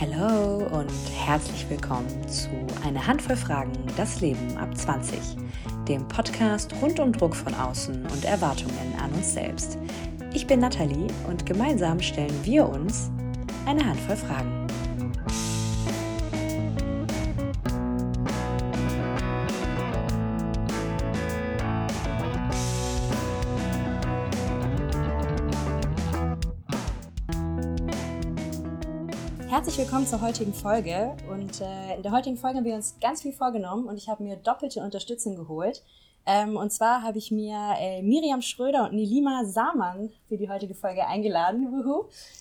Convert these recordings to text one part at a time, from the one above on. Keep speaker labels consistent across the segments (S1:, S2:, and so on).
S1: Hallo und herzlich willkommen zu Eine Handvoll Fragen, das Leben ab 20, dem Podcast rund um Druck von außen und Erwartungen an uns selbst. Ich bin Nathalie und gemeinsam stellen wir uns eine Handvoll Fragen. Herzlich willkommen zur heutigen Folge. Und äh, in der heutigen Folge haben wir uns ganz viel vorgenommen und ich habe mir doppelte Unterstützung geholt. Ähm, und zwar habe ich mir äh, Miriam Schröder und Nilima Samann für die heutige Folge eingeladen.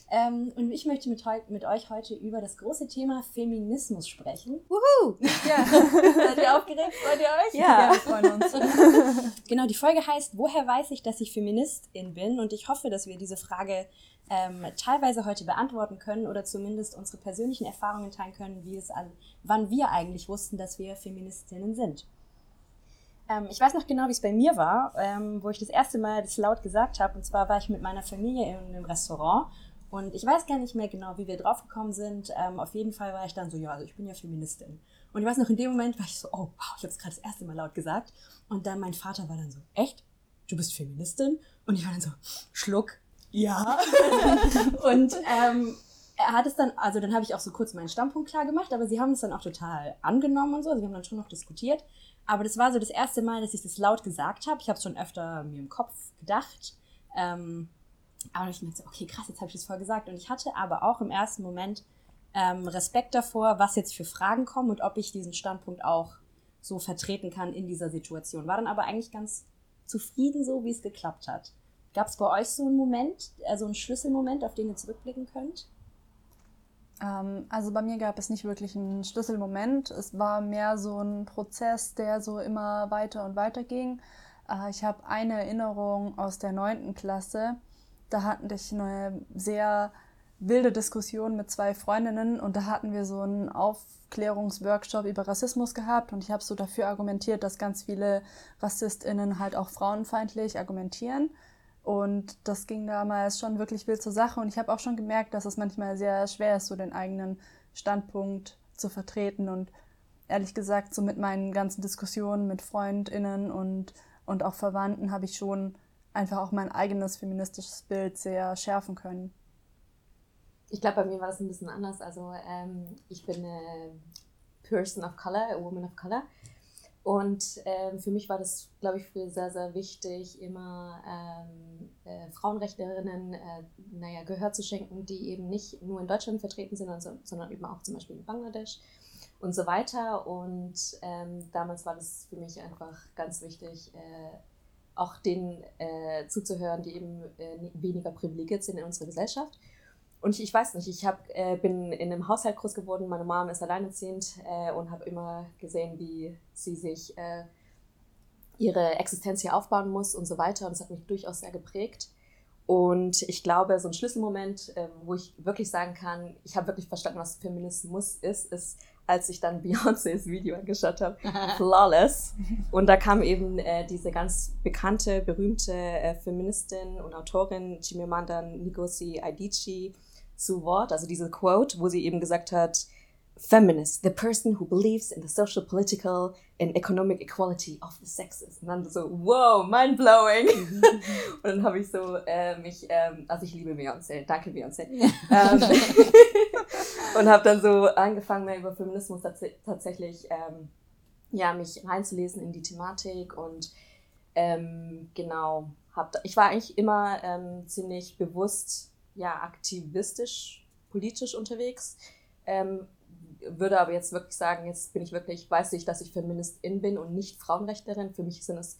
S1: Ähm, und ich möchte mit, mit, euch heute über das große Thema Feminismus sprechen. Wuhu! Ja. Seid ihr aufgeregt? Freut ihr euch? Ja, ja wir freuen uns. genau, die Folge heißt, woher weiß ich, dass ich Feministin bin? Und ich hoffe, dass wir diese Frage ähm, teilweise heute beantworten können oder zumindest unsere persönlichen Erfahrungen teilen können, wie es an, wann wir eigentlich wussten, dass wir Feministinnen sind. Ähm, ich weiß noch genau, wie es bei mir war, ähm, wo ich das erste Mal das laut gesagt habe. Und zwar war ich mit meiner Familie in einem Restaurant und ich weiß gar nicht mehr genau, wie wir draufgekommen sind. Ähm, auf jeden Fall war ich dann so, ja, also ich bin ja Feministin. Und ich weiß noch, in dem Moment war ich so, oh wow, ich habe es gerade das erste Mal laut gesagt. Und dann mein Vater war dann so, echt? Du bist Feministin? Und ich war dann so, Schluck, ja. und ähm, er hat es dann, also dann habe ich auch so kurz meinen Standpunkt klar gemacht, aber sie haben es dann auch total angenommen und so. Also wir haben dann schon noch diskutiert. Aber das war so das erste Mal, dass ich das laut gesagt habe. Ich habe es schon öfter mir im Kopf gedacht. Ähm, aber ich merkte so, okay, krass, jetzt habe ich das vorher gesagt. Und ich hatte aber auch im ersten Moment ähm, Respekt davor, was jetzt für Fragen kommen und ob ich diesen Standpunkt auch so vertreten kann in dieser Situation. War dann aber eigentlich ganz zufrieden so, wie es geklappt hat. Gab es bei euch so einen Moment, also einen Schlüsselmoment, auf den ihr zurückblicken könnt?
S2: Ähm, also bei mir gab es nicht wirklich einen Schlüsselmoment. Es war mehr so ein Prozess, der so immer weiter und weiter ging. Äh, ich habe eine Erinnerung aus der neunten Klasse. Da hatten ich eine sehr wilde Diskussion mit zwei Freundinnen und da hatten wir so einen Aufklärungsworkshop über Rassismus gehabt und ich habe so dafür argumentiert, dass ganz viele RassistInnen halt auch frauenfeindlich argumentieren. Und das ging damals schon wirklich wild zur Sache. Und ich habe auch schon gemerkt, dass es manchmal sehr schwer ist, so den eigenen Standpunkt zu vertreten. Und ehrlich gesagt, so mit meinen ganzen Diskussionen mit FreundInnen und, und auch Verwandten habe ich schon einfach auch mein eigenes feministisches Bild sehr schärfen können.
S3: Ich glaube, bei mir war das ein bisschen anders. Also ähm, ich bin eine Person of Color, a Woman of Color. Und ähm, für mich war das, glaube ich, früher sehr, sehr wichtig, immer ähm, äh, Frauenrechtlerinnen äh, naja, Gehör zu schenken, die eben nicht nur in Deutschland vertreten sind, sondern, sondern eben auch zum Beispiel in Bangladesch und so weiter. Und ähm, damals war das für mich einfach ganz wichtig, äh, auch denen äh, zuzuhören, die eben äh, weniger privilegiert sind in unserer Gesellschaft. Und ich, weiß nicht, ich hab, äh, bin in einem Haushalt groß geworden, meine Mom ist alleinerziehend äh, und habe immer gesehen, wie sie sich äh, ihre Existenz hier aufbauen muss und so weiter. Und das hat mich durchaus sehr geprägt. Und ich glaube, so ein Schlüsselmoment, äh, wo ich wirklich sagen kann, ich habe wirklich verstanden, was Feminismus ist, ist, als ich dann Beyoncés Video angeschaut habe, Flawless. Und da kam eben äh, diese ganz bekannte, berühmte äh, Feministin und Autorin Chimamanda Ngozi Adichie zu Wort, also diese Quote, wo sie eben gesagt hat, Feminist, the person who believes in the social, political and economic equality of the sexes. Und dann so, wow, mind blowing. und dann habe ich so äh, mich, ähm, also ich liebe Beyoncé, danke Beyoncé. ähm, und habe dann so angefangen, mehr über Feminismus tats tatsächlich ähm, ja, mich reinzulesen in die Thematik und ähm, genau, hab, ich war eigentlich immer ähm, ziemlich bewusst ja, aktivistisch, politisch unterwegs. Ähm, würde aber jetzt wirklich sagen, jetzt bin ich wirklich, weiß ich, dass ich Feministin bin und nicht Frauenrechtlerin. Für mich sind es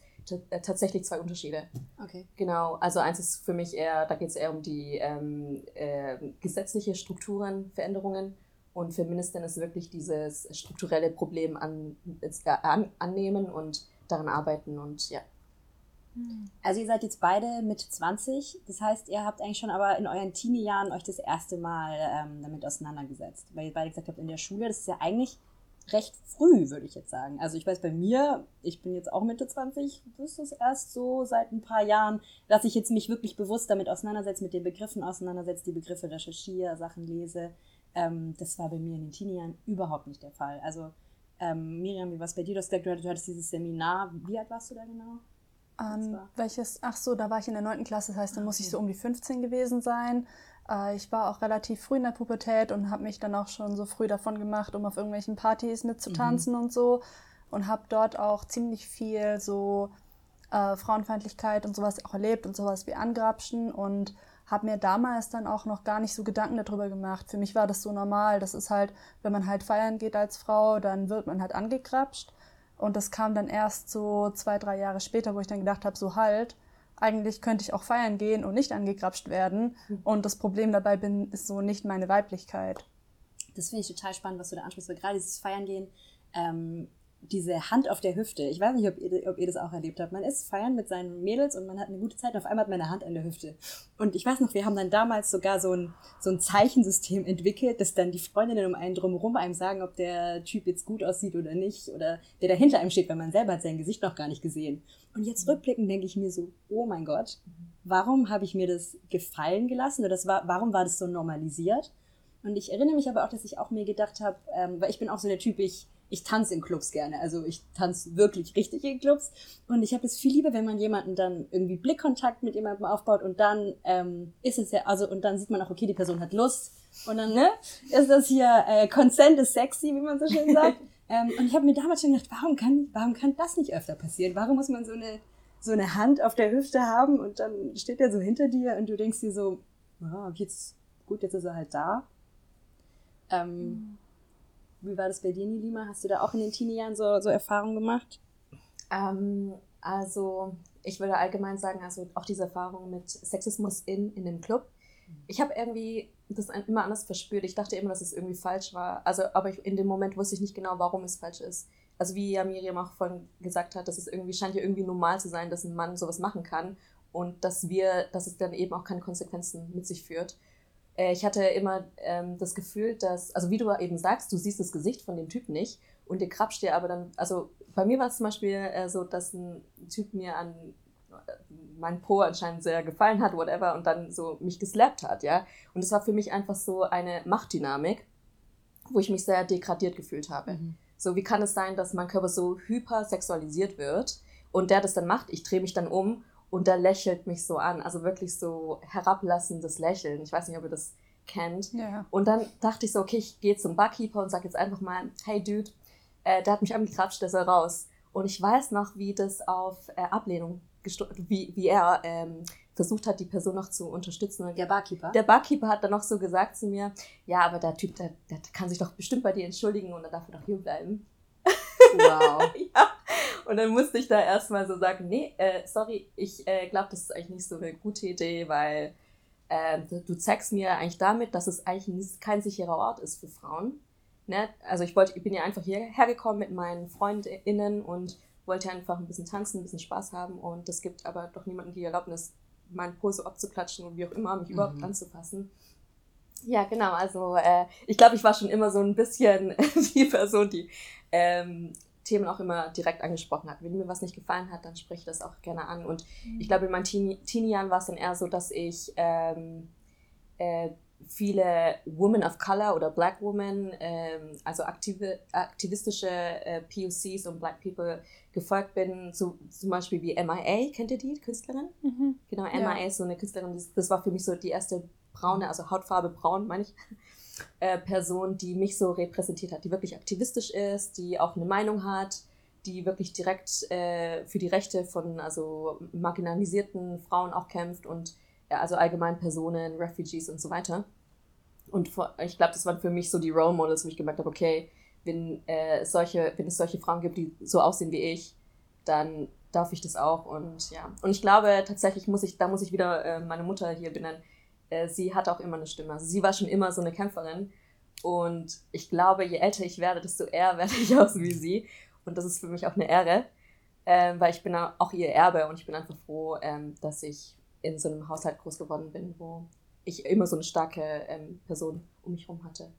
S3: äh, tatsächlich zwei Unterschiede. Okay. Genau, also eins ist für mich eher, da geht es eher um die ähm, äh, gesetzliche Strukturen, Veränderungen. Und Feministin ist wirklich dieses strukturelle Problem an, äh, an, annehmen und daran arbeiten und ja.
S1: Also ihr seid jetzt beide mit 20, das heißt, ihr habt eigentlich schon aber in euren Teenie-Jahren euch das erste Mal ähm, damit auseinandergesetzt, weil ihr beide gesagt habt, in der Schule, das ist ja eigentlich recht früh, würde ich jetzt sagen. Also ich weiß bei mir, ich bin jetzt auch Mitte 20, das ist erst so seit ein paar Jahren, dass ich jetzt mich wirklich bewusst damit auseinandersetze, mit den Begriffen auseinandersetze, die Begriffe recherchiere, Sachen lese. Ähm, das war bei mir in den Teenie-Jahren überhaupt nicht der Fall. Also ähm, Miriam, wie war es bei dir? Du hast hattest dieses Seminar. Wie alt warst du da genau?
S2: Ähm, welches? Ach so, da war ich in der 9. Klasse, das heißt, da muss ich so um die 15 gewesen sein. Äh, ich war auch relativ früh in der Pubertät und habe mich dann auch schon so früh davon gemacht, um auf irgendwelchen Partys mitzutanzen mhm. und so. Und habe dort auch ziemlich viel so äh, Frauenfeindlichkeit und sowas auch erlebt und sowas wie Angrapschen und habe mir damals dann auch noch gar nicht so Gedanken darüber gemacht. Für mich war das so normal. Das ist halt, wenn man halt feiern geht als Frau, dann wird man halt angekrapscht. Und das kam dann erst so zwei, drei Jahre später, wo ich dann gedacht habe, so halt, eigentlich könnte ich auch feiern gehen und nicht angekrapscht werden. Mhm. Und das Problem dabei bin, ist so nicht meine Weiblichkeit.
S1: Das finde ich total spannend, was du da ansprichst, weil gerade dieses Feiern gehen, ähm, diese Hand auf der Hüfte. Ich weiß nicht, ob ihr, ob ihr das auch erlebt habt. Man ist feiern mit seinen Mädels und man hat eine gute Zeit und auf einmal hat man eine Hand an der Hüfte. Und ich weiß noch, wir haben dann damals sogar so ein, so ein Zeichensystem entwickelt, dass dann die Freundinnen um einen drumherum einem sagen, ob der Typ jetzt gut aussieht oder nicht oder der da hinter einem steht, weil man selber hat sein Gesicht noch gar nicht gesehen. Und jetzt rückblickend denke ich mir so, oh mein Gott, warum habe ich mir das gefallen gelassen oder das war, warum war das so normalisiert? Und ich erinnere mich aber auch, dass ich auch mir gedacht habe, ähm, weil ich bin auch so der Typ, ich ich tanze in Clubs gerne. Also ich tanze wirklich richtig in Clubs. Und ich habe es viel lieber, wenn man jemanden dann irgendwie Blickkontakt mit jemandem aufbaut und dann ähm, ist es ja, also und dann sieht man auch, okay, die Person hat Lust. Und dann, ne, ist das hier, äh, Consent is sexy, wie man so schön sagt. ähm, und ich habe mir damals schon gedacht, warum kann, warum kann das nicht öfter passieren? Warum muss man so eine, so eine Hand auf der Hüfte haben und dann steht er so hinter dir und du denkst dir so, oh, jetzt, gut, jetzt ist er halt da. Ähm, mhm wie war das bei dir, Nilima? Hast du da auch in den Teenie-Jahren so, so Erfahrungen gemacht?
S3: Ähm, also, ich würde allgemein sagen, also auch diese Erfahrung mit Sexismus in, in dem Club. Ich habe irgendwie das immer anders verspürt. Ich dachte immer, dass es irgendwie falsch war. Also, aber ich, in dem Moment wusste ich nicht genau, warum es falsch ist. Also, wie ja Miriam auch vorhin gesagt hat, dass es irgendwie scheint ja irgendwie normal zu sein, dass ein Mann sowas machen kann und dass wir, dass es dann eben auch keine Konsequenzen mit sich führt. Äh, ich hatte immer ähm, das Gefühl, dass, also wie du eben sagst, du siehst das Gesicht von dem Typ nicht und der krapscht dir aber dann, also bei mir war es zum Beispiel äh, so, dass ein Typ mir an äh, mein Po anscheinend sehr gefallen hat, whatever, und dann so mich geslappt hat, ja. Und es war für mich einfach so eine Machtdynamik, wo ich mich sehr degradiert gefühlt habe. Mhm. So, wie kann es sein, dass mein Körper so hypersexualisiert wird und der das dann macht, ich drehe mich dann um und der lächelt mich so an. Also wirklich so herablassendes Lächeln. Ich weiß nicht, ob ihr das kennt. Ja. Und dann dachte ich so, okay, ich gehe zum Barkeeper und sage jetzt einfach mal, hey Dude, äh, der hat mich angekrapscht, der soll raus. Und ich weiß noch, wie das auf äh, Ablehnung, wie, wie er ähm, versucht hat, die Person noch zu unterstützen.
S1: Der Barkeeper?
S3: Der Barkeeper hat dann noch so gesagt zu mir, ja, aber der Typ, der, der kann sich doch bestimmt bei dir entschuldigen und er darf doch hier bleiben. Wow. ja. Und dann musste ich da erstmal so sagen, nee, äh, sorry, ich äh, glaube, das ist eigentlich nicht so eine gute Idee, weil äh, du, du, zeigst mir eigentlich damit, dass es eigentlich kein sicherer Ort ist für Frauen. Ne? Also ich wollte, ich bin ja einfach hierher gekommen mit meinen FreundInnen und wollte einfach ein bisschen tanzen, ein bisschen Spaß haben und es gibt aber doch niemanden die Erlaubnis, meinen Po so abzuklatschen und wie auch immer, mich mhm. überhaupt anzufassen. Ja, genau. Also äh, ich glaube, ich war schon immer so ein bisschen die Person, die ähm, Themen auch immer direkt angesprochen hat. Wenn mir was nicht gefallen hat, dann spreche ich das auch gerne an. Und mhm. ich glaube, in meinen Teenie-Jahren war es dann eher so, dass ich ähm, äh, viele Women of Color oder Black Women, ähm, also aktive, aktivistische äh, POCs und Black People gefolgt bin, so, zum Beispiel wie MIA, kennt ihr die Künstlerin? Mhm. Genau, MIA ja. ist so eine Künstlerin, das, das war für mich so die erste braune, also Hautfarbe braun, meine ich, äh, Person, die mich so repräsentiert hat, die wirklich aktivistisch ist, die auch eine Meinung hat, die wirklich direkt äh, für die Rechte von also marginalisierten Frauen auch kämpft und ja, also allgemein Personen, Refugees und so weiter. Und vor, ich glaube, das waren für mich so die Role Models, wo ich gemerkt habe, okay, wenn, äh, solche, wenn es solche Frauen gibt, die so aussehen wie ich, dann darf ich das auch. Und ja, und ich glaube tatsächlich muss ich, da muss ich wieder äh, meine Mutter hier benennen äh, sie hat auch immer eine Stimme. Also sie war schon immer so eine Kämpferin. Und ich glaube, je älter ich werde, desto eher werde ich aus wie sie. Und das ist für mich auch eine Ehre, ähm, weil ich bin auch ihr Erbe und ich bin einfach froh, ähm, dass ich in so einem Haushalt groß geworden bin, wo ich immer so eine starke ähm, Person um mich herum hatte.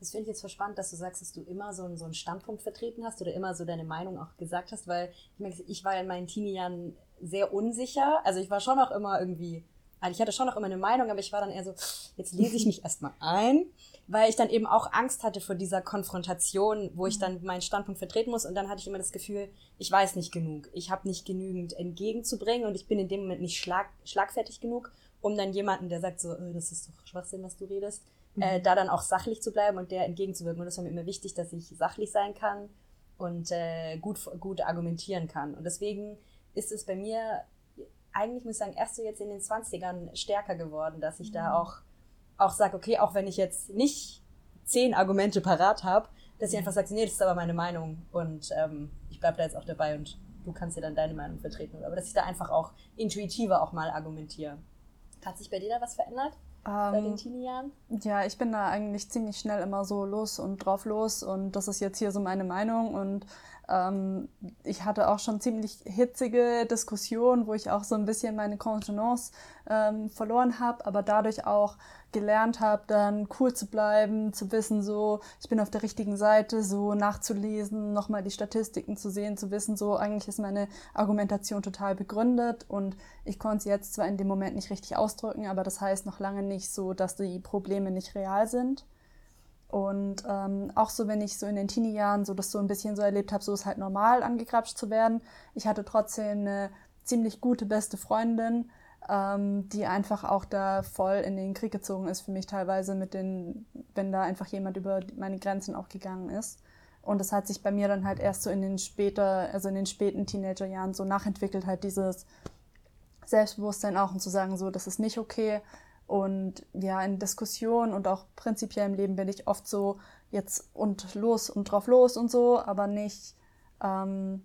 S1: Das finde ich jetzt verspannt, dass du sagst, dass du immer so, so einen Standpunkt vertreten hast oder immer so deine Meinung auch gesagt hast, weil ich, meine, ich war in meinen Teenie-Jahren sehr unsicher. Also ich war schon auch immer irgendwie also ich hatte schon noch immer eine Meinung, aber ich war dann eher so, jetzt lese ich mich erstmal ein, weil ich dann eben auch Angst hatte vor dieser Konfrontation, wo ich mhm. dann meinen Standpunkt vertreten muss. Und dann hatte ich immer das Gefühl, ich weiß nicht genug. Ich habe nicht genügend entgegenzubringen und ich bin in dem Moment nicht schlag, schlagfertig genug, um dann jemanden, der sagt so, äh, das ist doch Schwachsinn, was du redest, mhm. äh, da dann auch sachlich zu bleiben und der entgegenzuwirken. Und das war mir immer wichtig, dass ich sachlich sein kann und äh, gut, gut argumentieren kann. Und deswegen ist es bei mir eigentlich, muss ich sagen, erst so jetzt in den 20ern stärker geworden, dass ich mhm. da auch, auch sage, okay, auch wenn ich jetzt nicht zehn Argumente parat habe, dass ich mhm. einfach sage, nee, das ist aber meine Meinung und ähm, ich bleibe da jetzt auch dabei und du kannst dir dann deine Meinung vertreten. Aber dass ich da einfach auch intuitiver auch mal argumentiere. Hat sich bei dir da was verändert? Den
S2: ähm, Teenie-Jahren? Ja, ich bin da eigentlich ziemlich schnell immer so los und drauf los und das ist jetzt hier so meine Meinung und ähm, ich hatte auch schon ziemlich hitzige Diskussionen, wo ich auch so ein bisschen meine Kontenance ähm, verloren habe, aber dadurch auch gelernt habe, dann cool zu bleiben, zu wissen, so, ich bin auf der richtigen Seite, so nachzulesen, nochmal die Statistiken zu sehen, zu wissen, so, eigentlich ist meine Argumentation total begründet und ich konnte sie jetzt zwar in dem Moment nicht richtig ausdrücken, aber das heißt noch lange nicht so, dass die Probleme nicht real sind. Und ähm, auch so, wenn ich so in den Teenie-Jahren so das so ein bisschen so erlebt habe, so ist halt normal, angegrapscht zu werden. Ich hatte trotzdem eine ziemlich gute beste Freundin, die einfach auch da voll in den Krieg gezogen ist für mich teilweise mit den, wenn da einfach jemand über meine Grenzen auch gegangen ist. Und das hat sich bei mir dann halt erst so in den später, also in den späten Teenagerjahren so nachentwickelt, halt dieses Selbstbewusstsein auch und zu sagen, so, das ist nicht okay, und ja, in Diskussionen und auch prinzipiell im Leben bin ich oft so jetzt und los und drauf los und so, aber nicht ähm,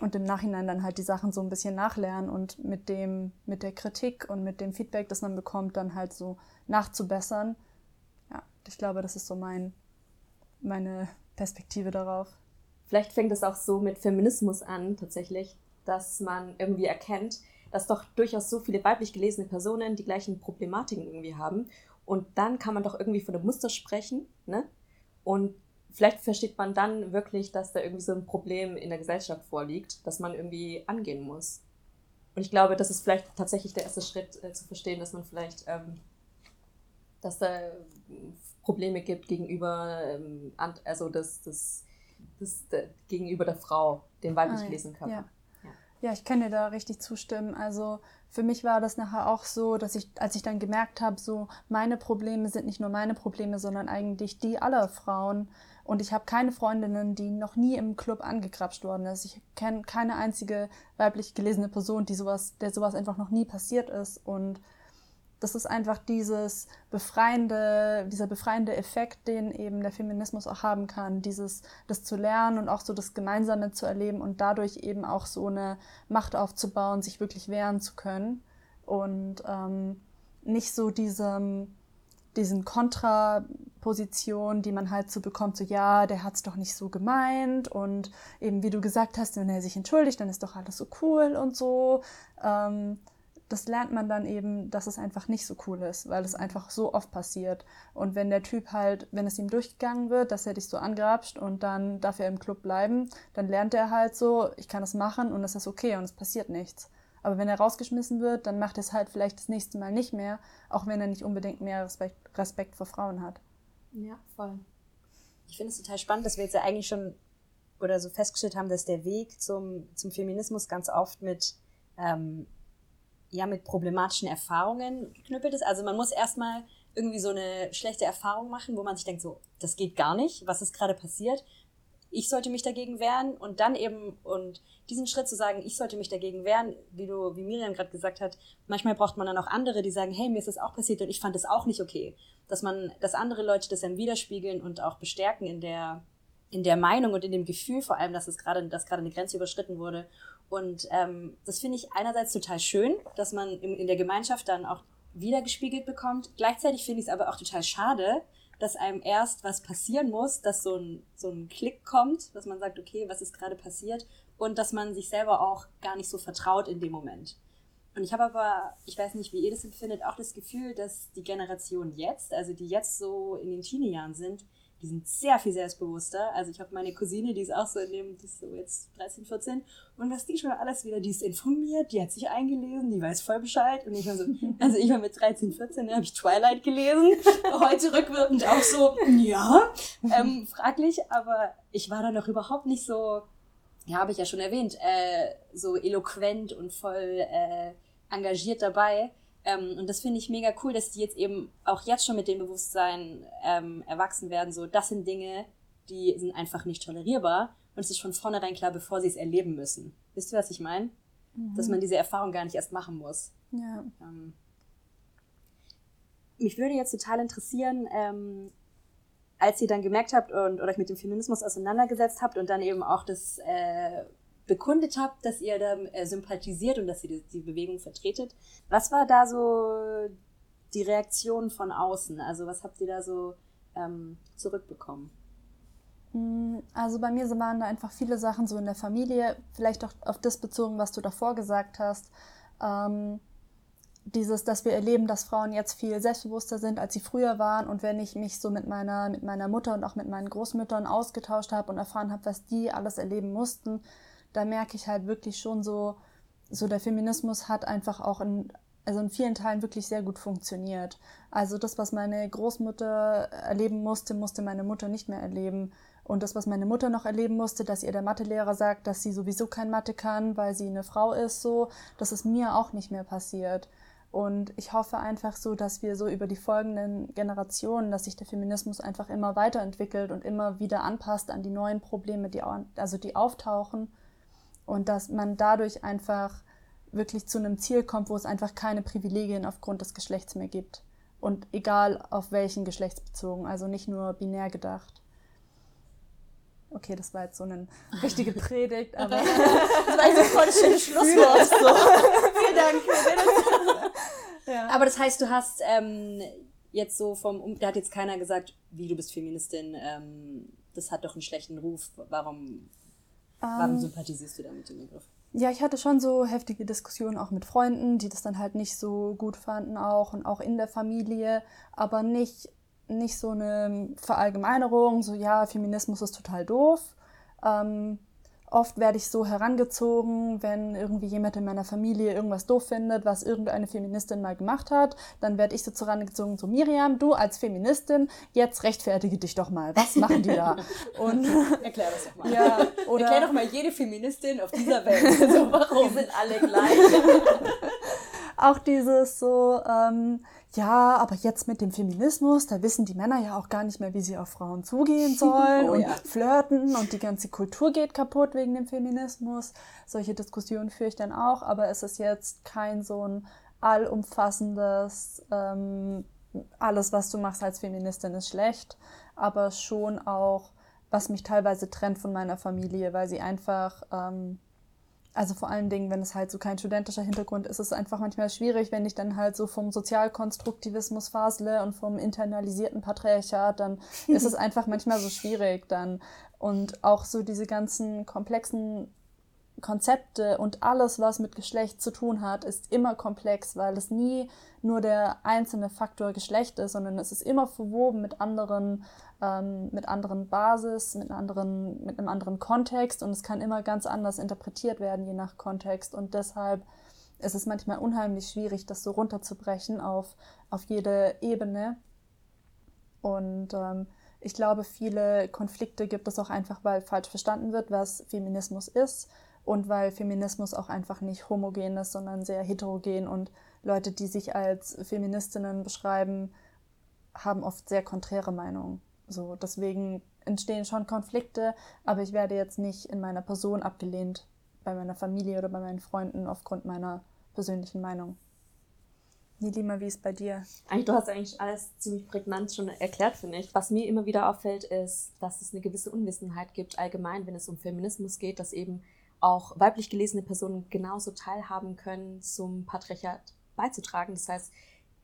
S2: und im Nachhinein dann halt die Sachen so ein bisschen nachlernen und mit dem, mit der Kritik und mit dem Feedback, das man bekommt, dann halt so nachzubessern. Ja, ich glaube, das ist so mein, meine Perspektive darauf.
S3: Vielleicht fängt es auch so mit Feminismus an, tatsächlich, dass man irgendwie erkennt, dass doch durchaus so viele weiblich gelesene Personen die gleichen Problematiken irgendwie haben. Und dann kann man doch irgendwie von einem Muster sprechen, ne? Und vielleicht versteht man dann wirklich, dass da irgendwie so ein Problem in der Gesellschaft vorliegt, das man irgendwie angehen muss. Und ich glaube, das ist vielleicht tatsächlich der erste Schritt äh, zu verstehen, dass man vielleicht, ähm, dass da Probleme gibt gegenüber, ähm, also das, das, das, das, gegenüber der Frau, dem weiblich ah, gelesenen Körper. Ja.
S2: Ja, ich kann dir da richtig zustimmen. Also für mich war das nachher auch so, dass ich, als ich dann gemerkt habe, so meine Probleme sind nicht nur meine Probleme, sondern eigentlich die aller Frauen. Und ich habe keine Freundinnen, die noch nie im Club angekrapscht worden ist. Ich kenne keine einzige weiblich gelesene Person, die sowas, der sowas einfach noch nie passiert ist. Und das ist einfach dieses befreiende, dieser befreiende Effekt, den eben der Feminismus auch haben kann, dieses, das zu lernen und auch so das Gemeinsame zu erleben und dadurch eben auch so eine Macht aufzubauen, sich wirklich wehren zu können und ähm, nicht so diesem, diesen Kontraposition, die man halt so bekommt, so ja, der hat es doch nicht so gemeint und eben wie du gesagt hast, wenn er sich entschuldigt, dann ist doch alles so cool und so. Ähm, das lernt man dann eben, dass es einfach nicht so cool ist, weil es einfach so oft passiert. Und wenn der Typ halt, wenn es ihm durchgegangen wird, dass er dich so angrapscht und dann darf er im Club bleiben, dann lernt er halt so, ich kann das machen und es ist okay und es passiert nichts. Aber wenn er rausgeschmissen wird, dann macht er es halt vielleicht das nächste Mal nicht mehr, auch wenn er nicht unbedingt mehr Respekt, Respekt vor Frauen hat.
S1: Ja, voll. Ich finde es total spannend, dass wir jetzt ja eigentlich schon oder so festgestellt haben, dass der Weg zum, zum Feminismus ganz oft mit ähm, ja mit problematischen Erfahrungen geknüppelt ist. Also man muss erstmal irgendwie so eine schlechte Erfahrung machen, wo man sich denkt, so, das geht gar nicht, was ist gerade passiert? Ich sollte mich dagegen wehren und dann eben und diesen Schritt zu sagen, ich sollte mich dagegen wehren, wie du, wie Miriam gerade gesagt hat, manchmal braucht man dann auch andere, die sagen, hey, mir ist das auch passiert und ich fand das auch nicht okay. Dass man, dass andere Leute das dann widerspiegeln und auch bestärken in der, in der Meinung und in dem Gefühl vor allem, dass es gerade, dass gerade eine Grenze überschritten wurde und ähm, das finde ich einerseits total schön, dass man in, in der Gemeinschaft dann auch wiedergespiegelt bekommt. Gleichzeitig finde ich es aber auch total schade, dass einem erst was passieren muss, dass so ein, so ein Klick kommt, dass man sagt, okay, was ist gerade passiert und dass man sich selber auch gar nicht so vertraut in dem Moment. Und ich habe aber, ich weiß nicht, wie ihr das empfindet, auch das Gefühl, dass die Generation jetzt, also die jetzt so in den Teenie-Jahren sind, die sind sehr viel selbstbewusster. Also ich habe meine Cousine, die ist auch so in dem, die ist so jetzt 13, 14. Und was die schon alles wieder, die ist informiert, die hat sich eingelesen, die weiß voll Bescheid. Und ich war so, also ich war mit 13, 14, da habe ich Twilight gelesen. Heute rückwirkend auch so, ja, ähm, fraglich. Aber ich war da noch überhaupt nicht so, ja, habe ich ja schon erwähnt, äh, so eloquent und voll äh, engagiert dabei. Ähm, und das finde ich mega cool, dass die jetzt eben auch jetzt schon mit dem Bewusstsein ähm, erwachsen werden. So, das sind Dinge, die sind einfach nicht tolerierbar. Und es ist von vornherein klar, bevor sie es erleben müssen. Wisst ihr, was ich meine? Mhm. Dass man diese Erfahrung gar nicht erst machen muss. Ja. Ähm, mich würde jetzt total interessieren, ähm, als ihr dann gemerkt habt und oder euch mit dem Feminismus auseinandergesetzt habt und dann eben auch das äh, bekundet habt, dass ihr da äh, sympathisiert und dass ihr die, die, Bewegung vertretet. Was war da so die Reaktion von außen? Also was habt ihr da so ähm, zurückbekommen?
S2: Mm, also bei mir waren da einfach viele Sachen so in der Familie, vielleicht auch auf das bezogen, was du davor gesagt hast. Ähm, dieses, dass wir erleben, dass Frauen jetzt viel selbstbewusster sind, als sie früher waren. Und wenn ich mich so mit meiner, mit meiner Mutter und auch mit meinen Großmüttern ausgetauscht habe und erfahren habe, was die alles erleben mussten, da merke ich halt wirklich schon so, so der Feminismus hat einfach auch in, also in vielen Teilen wirklich sehr gut funktioniert. Also das, was meine Großmutter erleben musste, musste meine Mutter nicht mehr erleben. Und das, was meine Mutter noch erleben musste, dass ihr der Mathelehrer sagt, dass sie sowieso kein Mathe kann, weil sie eine Frau ist, so, das ist mir auch nicht mehr passiert. Und ich hoffe einfach so, dass wir so über die folgenden Generationen, dass sich der Feminismus einfach immer weiterentwickelt und immer wieder anpasst an die neuen Probleme, die, also die auftauchen und dass man dadurch einfach wirklich zu einem Ziel kommt, wo es einfach keine Privilegien aufgrund des Geschlechts mehr gibt. Und egal auf welchen Geschlechtsbezogen, also nicht nur binär gedacht. Okay, das war jetzt so eine richtige Predigt, aber das war jetzt voll schönes Schlusswort. So.
S1: Vielen Dank. ja. Aber das heißt, du hast ähm, jetzt so vom, da hat jetzt keiner gesagt, wie du bist Feministin, ähm, das hat doch einen schlechten Ruf, warum Warum ähm, sympathisierst du da mit dem Begriff?
S2: Ja, ich hatte schon so heftige Diskussionen auch mit Freunden, die das dann halt nicht so gut fanden auch und auch in der Familie, aber nicht, nicht so eine Verallgemeinerung, so ja, Feminismus ist total doof. Ähm, Oft werde ich so herangezogen, wenn irgendwie jemand in meiner Familie irgendwas doof findet, was irgendeine Feministin mal gemacht hat, dann werde ich so herangezogen, so Miriam, du als Feministin, jetzt rechtfertige dich doch mal. Was machen die da? Und
S1: erklär das doch mal. Ja, oder erklär doch mal jede Feministin auf dieser Welt. Also warum? Die sind alle gleich.
S2: Auch dieses so, ähm, ja, aber jetzt mit dem Feminismus, da wissen die Männer ja auch gar nicht mehr, wie sie auf Frauen zugehen sollen oh, und ja. flirten und die ganze Kultur geht kaputt wegen dem Feminismus. Solche Diskussionen führe ich dann auch, aber es ist jetzt kein so ein allumfassendes, ähm, alles, was du machst als Feministin ist schlecht, aber schon auch, was mich teilweise trennt von meiner Familie, weil sie einfach ähm, also vor allen Dingen, wenn es halt so kein studentischer Hintergrund ist, ist es einfach manchmal schwierig, wenn ich dann halt so vom Sozialkonstruktivismus fasle und vom internalisierten Patriarchat, dann ist es einfach manchmal so schwierig dann. Und auch so diese ganzen komplexen Konzepte und alles, was mit Geschlecht zu tun hat, ist immer komplex, weil es nie nur der einzelne Faktor Geschlecht ist, sondern es ist immer verwoben mit anderen ähm, mit anderen Basis, mit, anderen, mit einem anderen Kontext und es kann immer ganz anders interpretiert werden, je nach Kontext. Und deshalb ist es manchmal unheimlich schwierig, das so runterzubrechen auf, auf jede Ebene. Und ähm, ich glaube, viele Konflikte gibt es auch einfach, weil falsch verstanden wird, was Feminismus ist und weil Feminismus auch einfach nicht homogen ist, sondern sehr heterogen und Leute, die sich als Feministinnen beschreiben, haben oft sehr konträre Meinungen. So, deswegen entstehen schon Konflikte, aber ich werde jetzt nicht in meiner Person abgelehnt bei meiner Familie oder bei meinen Freunden aufgrund meiner persönlichen Meinung. Nilima, wie ist bei dir?
S3: Eigentlich, du hast eigentlich alles ziemlich prägnant schon erklärt, finde ich. Was mir immer wieder auffällt, ist, dass es eine gewisse Unwissenheit gibt, allgemein, wenn es um Feminismus geht, dass eben auch weiblich gelesene Personen genauso teilhaben können, zum Patriarchat beizutragen. Das heißt,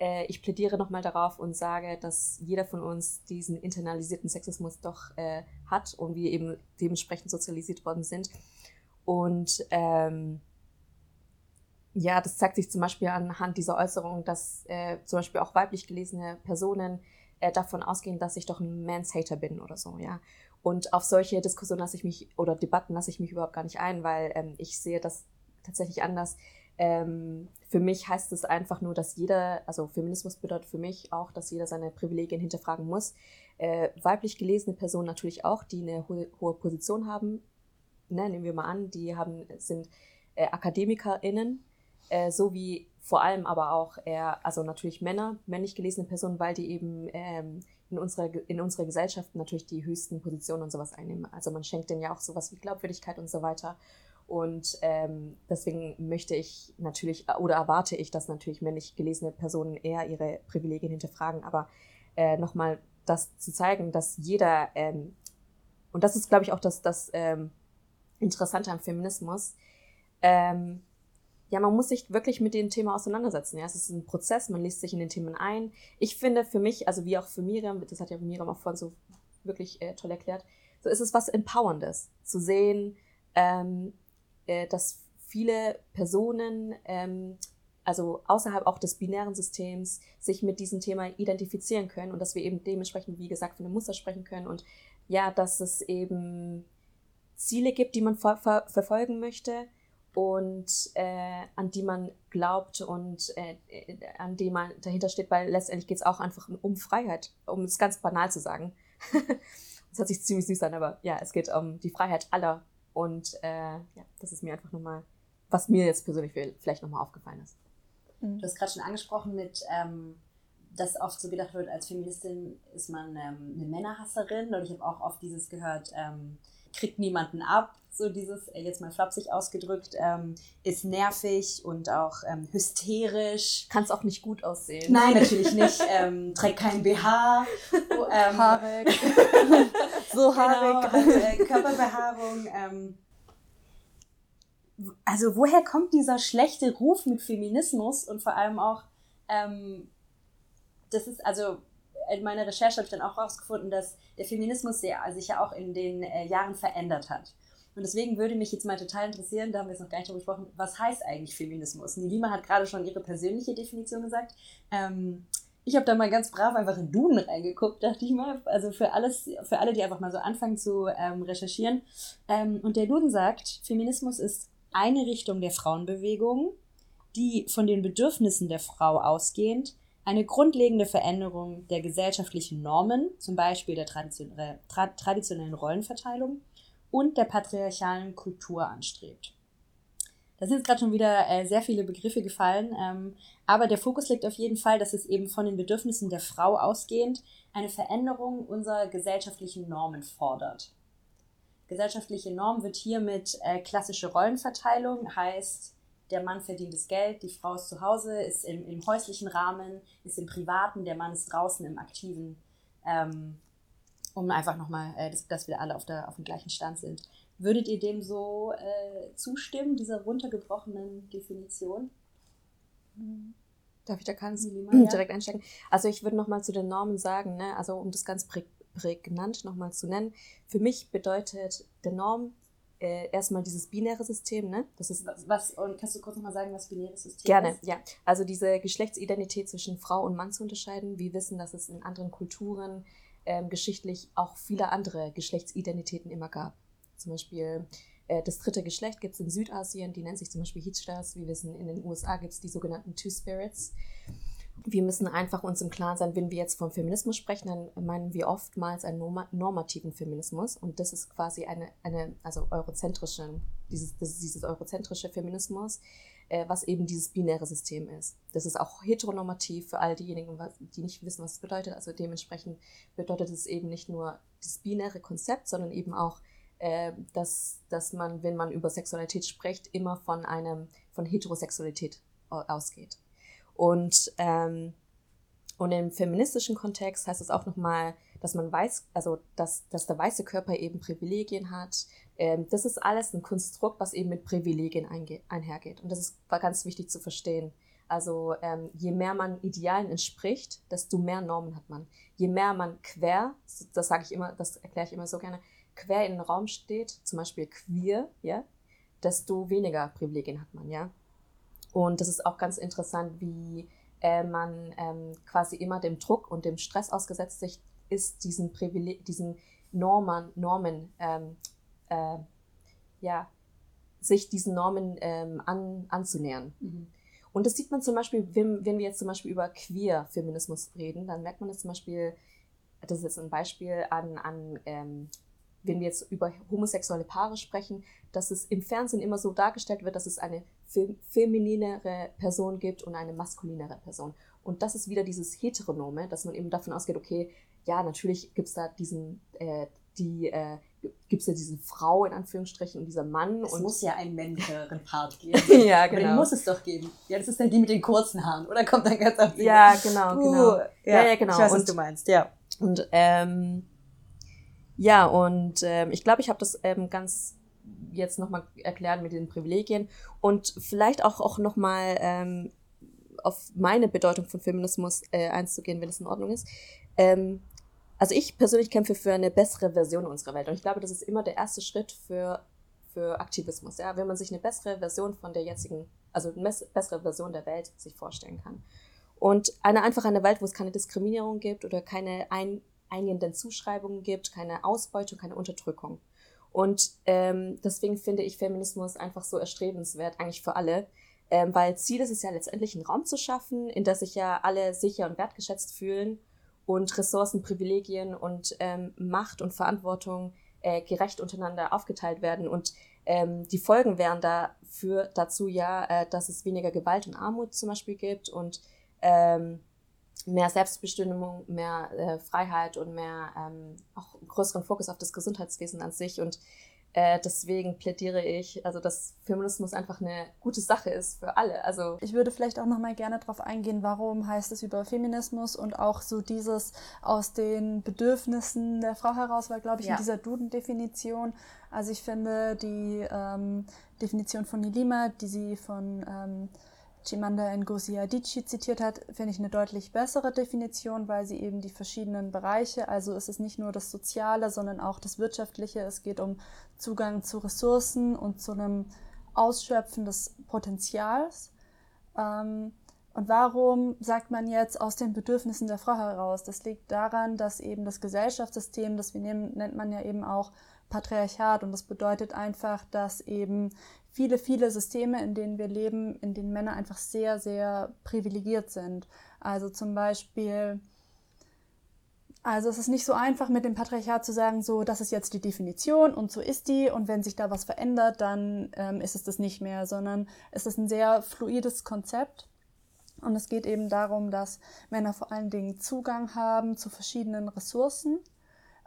S3: äh, ich plädiere nochmal darauf und sage, dass jeder von uns diesen internalisierten Sexismus doch äh, hat und wir eben dementsprechend sozialisiert worden sind. Und ähm, ja, das zeigt sich zum Beispiel anhand dieser Äußerung, dass äh, zum Beispiel auch weiblich gelesene Personen äh, davon ausgehen, dass ich doch ein Mans-Hater bin oder so, ja. Und auf solche Diskussionen lasse ich mich, oder Debatten lasse ich mich überhaupt gar nicht ein, weil ähm, ich sehe das tatsächlich anders. Ähm, für mich heißt es einfach nur, dass jeder, also Feminismus bedeutet für mich auch, dass jeder seine Privilegien hinterfragen muss. Äh, weiblich gelesene Personen natürlich auch, die eine hohe, hohe Position haben, ne, nehmen wir mal an, die haben, sind äh, AkademikerInnen, äh, so wie vor allem aber auch eher, also natürlich Männer, männlich gelesene Personen, weil die eben ähm, in, unserer, in unserer Gesellschaft natürlich die höchsten Positionen und sowas einnehmen. Also man schenkt denen ja auch sowas wie Glaubwürdigkeit und so weiter. Und ähm, deswegen möchte ich natürlich oder erwarte ich, dass natürlich männlich gelesene Personen eher ihre Privilegien hinterfragen. Aber äh, nochmal das zu zeigen, dass jeder, ähm, und das ist, glaube ich, auch das, das ähm, Interessante am Feminismus, ähm, ja, man muss sich wirklich mit dem Thema auseinandersetzen. Ja, es ist ein Prozess, man liest sich in den Themen ein. Ich finde für mich, also wie auch für Miriam, das hat ja Miriam auch vorhin so wirklich äh, toll erklärt, so ist es was Empowerndes, zu sehen, ähm, äh, dass viele Personen, ähm, also außerhalb auch des binären Systems, sich mit diesem Thema identifizieren können und dass wir eben dementsprechend, wie gesagt, von einem Muster sprechen können und ja, dass es eben Ziele gibt, die man ver ver verfolgen möchte und äh, an die man glaubt und äh, an die man dahinter steht, weil letztendlich geht es auch einfach um Freiheit, um es ganz banal zu sagen. das hört sich ziemlich süß an, aber ja, es geht um die Freiheit aller und äh, ja, das ist mir einfach nochmal, was mir jetzt persönlich vielleicht nochmal aufgefallen ist.
S1: Du hast gerade schon angesprochen mit, ähm, dass oft so gedacht wird, als Feministin ist man ähm, eine Männerhasserin. Und ich habe auch oft dieses gehört, ähm, kriegt niemanden ab, so dieses, äh, jetzt mal flapsig ausgedrückt, ähm, ist nervig und auch ähm, hysterisch.
S3: Kann es auch nicht gut aussehen.
S1: Nein, natürlich nicht. ähm, trägt kein BH. Oh, ähm, haarig. so haarig. Genau, und, äh, Körperbehaarung. Ähm, also woher kommt dieser schlechte Ruf mit Feminismus und vor allem auch, ähm, das ist also in meiner Recherche habe ich dann auch herausgefunden, dass der Feminismus sehr, sich ja auch in den äh, Jahren verändert hat. Und deswegen würde mich jetzt mal total interessieren, da haben wir jetzt noch gar nicht drüber gesprochen, was heißt eigentlich Feminismus? Nilima hat gerade schon ihre persönliche Definition gesagt. Ähm, ich habe da mal ganz brav einfach in Duden reingeguckt, dachte ich mal. Also für alles, für alle, die einfach mal so anfangen zu ähm, recherchieren. Ähm, und der Duden sagt, Feminismus ist eine Richtung der Frauenbewegung, die von den Bedürfnissen der Frau ausgehend eine grundlegende Veränderung der gesellschaftlichen Normen, zum Beispiel der traditionellen Rollenverteilung, und der patriarchalen Kultur anstrebt. Da sind jetzt gerade schon wieder äh, sehr viele Begriffe gefallen, ähm, aber der Fokus liegt auf jeden Fall, dass es eben von den Bedürfnissen der Frau ausgehend eine Veränderung unserer gesellschaftlichen Normen fordert. Gesellschaftliche Norm wird hier mit äh, klassische Rollenverteilung, heißt, der Mann verdient das Geld, die Frau ist zu Hause, ist im, im häuslichen Rahmen, ist im privaten, der Mann ist draußen im aktiven ähm, um einfach nochmal, äh, dass, dass wir alle auf, der, auf dem gleichen Stand sind. Würdet ihr dem so äh, zustimmen, dieser runtergebrochenen Definition?
S3: Darf ich da ganz ja. direkt einsteigen? Also ich würde nochmal zu den Normen sagen, ne? also um das ganz prägnant nochmal zu nennen, für mich bedeutet der Norm äh, erstmal dieses binäre System, ne?
S1: Das ist was und kannst du kurz nochmal sagen, was binäres System
S3: gerne,
S1: ist?
S3: Gerne, ja. Also diese Geschlechtsidentität zwischen Frau und Mann zu unterscheiden. Wir wissen, dass es in anderen Kulturen ähm, geschichtlich auch viele andere Geschlechtsidentitäten immer gab. Zum Beispiel äh, das dritte Geschlecht gibt es in Südasien, die nennt sich zum Beispiel Hitchdas. Wir wissen, in den USA gibt es die sogenannten Two Spirits. Wir müssen einfach uns im Klaren sein, wenn wir jetzt vom Feminismus sprechen, dann meinen wir oftmals einen normativen Feminismus. Und das ist quasi eine, eine also eurozentrischen, dieses, dieses eurozentrische Feminismus, äh, was eben dieses binäre System ist. Das ist auch heteronormativ für all diejenigen, die nicht wissen, was es bedeutet. Also dementsprechend bedeutet es eben nicht nur das binäre Konzept, sondern eben auch, äh, dass, dass man, wenn man über Sexualität spricht, immer von einem, von Heterosexualität ausgeht. Und, ähm, und im feministischen Kontext heißt es auch nochmal, dass man weiß, also dass, dass der weiße Körper eben Privilegien hat, ähm, das ist alles ein Konstrukt, was eben mit Privilegien einhergeht. Und das ist ganz wichtig zu verstehen. Also ähm, je mehr man Idealen entspricht, desto mehr Normen hat man. Je mehr man quer, das sage ich immer, das erkläre ich immer so gerne, quer in den Raum steht, zum Beispiel queer, ja, desto weniger Privilegien hat man, ja. Und das ist auch ganz interessant, wie äh, man ähm, quasi immer dem Druck und dem Stress ausgesetzt ist, diesen, Privileg diesen Normen, Normen ähm, äh, ja, sich diesen Normen ähm, an, anzunähern. Mhm. Und das sieht man zum Beispiel, wenn, wenn wir jetzt zum Beispiel über Queer-Feminismus reden, dann merkt man das zum Beispiel, das ist jetzt ein Beispiel an, an ähm, wenn wir jetzt über homosexuelle Paare sprechen, dass es im Fernsehen immer so dargestellt wird, dass es eine femininere Person gibt und eine maskulinere Person. Und das ist wieder dieses Heteronome, dass man eben davon ausgeht, okay, ja, natürlich gibt es da diesen, äh, die, äh, gibt es ja diese Frau in Anführungsstrichen und dieser Mann.
S4: Es
S3: und
S4: muss ja einen männlicheren Part geben.
S3: ja, genau.
S4: Aber den muss es doch geben. Ja, das ist dann die mit den kurzen Haaren, oder kommt dann ganz auf die
S3: Ja, genau,
S4: uh,
S3: genau.
S4: Ja,
S3: ja, ja, genau.
S4: Ich weiß,
S3: und,
S4: was du meinst, ja.
S3: Und ähm, ja, und ähm, ich glaube, ich habe das ähm, ganz jetzt nochmal erklärt mit den Privilegien und vielleicht auch, auch nochmal ähm, auf meine Bedeutung von Feminismus äh, einzugehen, wenn es in Ordnung ist. Ähm, also ich persönlich kämpfe für eine bessere Version unserer Welt und ich glaube, das ist immer der erste Schritt für, für Aktivismus, ja, wenn man sich eine bessere Version von der jetzigen, also eine bessere Version der Welt sich vorstellen kann. Und eine einfach eine Welt, wo es keine Diskriminierung gibt oder keine ein, eingehenden Zuschreibungen gibt, keine Ausbeutung, keine Unterdrückung. Und ähm, deswegen finde ich Feminismus einfach so erstrebenswert, eigentlich für alle, ähm, weil Ziel ist es ja letztendlich, einen Raum zu schaffen, in der sich ja alle sicher und wertgeschätzt fühlen und Ressourcen, Privilegien und ähm, Macht und Verantwortung äh, gerecht untereinander aufgeteilt werden. Und ähm, die Folgen wären dafür dazu ja, äh, dass es weniger Gewalt und Armut zum Beispiel gibt und ähm, mehr Selbstbestimmung, mehr äh, Freiheit und mehr ähm, auch größeren Fokus auf das Gesundheitswesen an sich. Und äh, deswegen plädiere ich, also dass Feminismus einfach eine gute Sache ist für alle. Also
S2: ich würde vielleicht auch noch mal gerne darauf eingehen, warum heißt es über Feminismus und auch so dieses aus den Bedürfnissen der Frau heraus, weil glaube ich ja. in dieser Duden-Definition. Also ich finde die ähm, Definition von Nilima, die sie von ähm, Chimanda Ngozi Adichie zitiert hat, finde ich eine deutlich bessere Definition, weil sie eben die verschiedenen Bereiche, also es ist nicht nur das Soziale, sondern auch das Wirtschaftliche. Es geht um Zugang zu Ressourcen und zu einem Ausschöpfen des Potenzials. Ähm, und warum sagt man jetzt aus den Bedürfnissen der Frau heraus? Das liegt daran, dass eben das Gesellschaftssystem, das wir nehmen, nennt man ja eben auch Patriarchat. Und das bedeutet einfach, dass eben viele, viele Systeme, in denen wir leben, in denen Männer einfach sehr, sehr privilegiert sind. Also zum Beispiel, also es ist nicht so einfach mit dem Patriarchat zu sagen, so, das ist jetzt die Definition und so ist die und wenn sich da was verändert, dann ähm, ist es das nicht mehr, sondern es ist ein sehr fluides Konzept. Und es geht eben darum, dass Männer vor allen Dingen Zugang haben zu verschiedenen Ressourcen,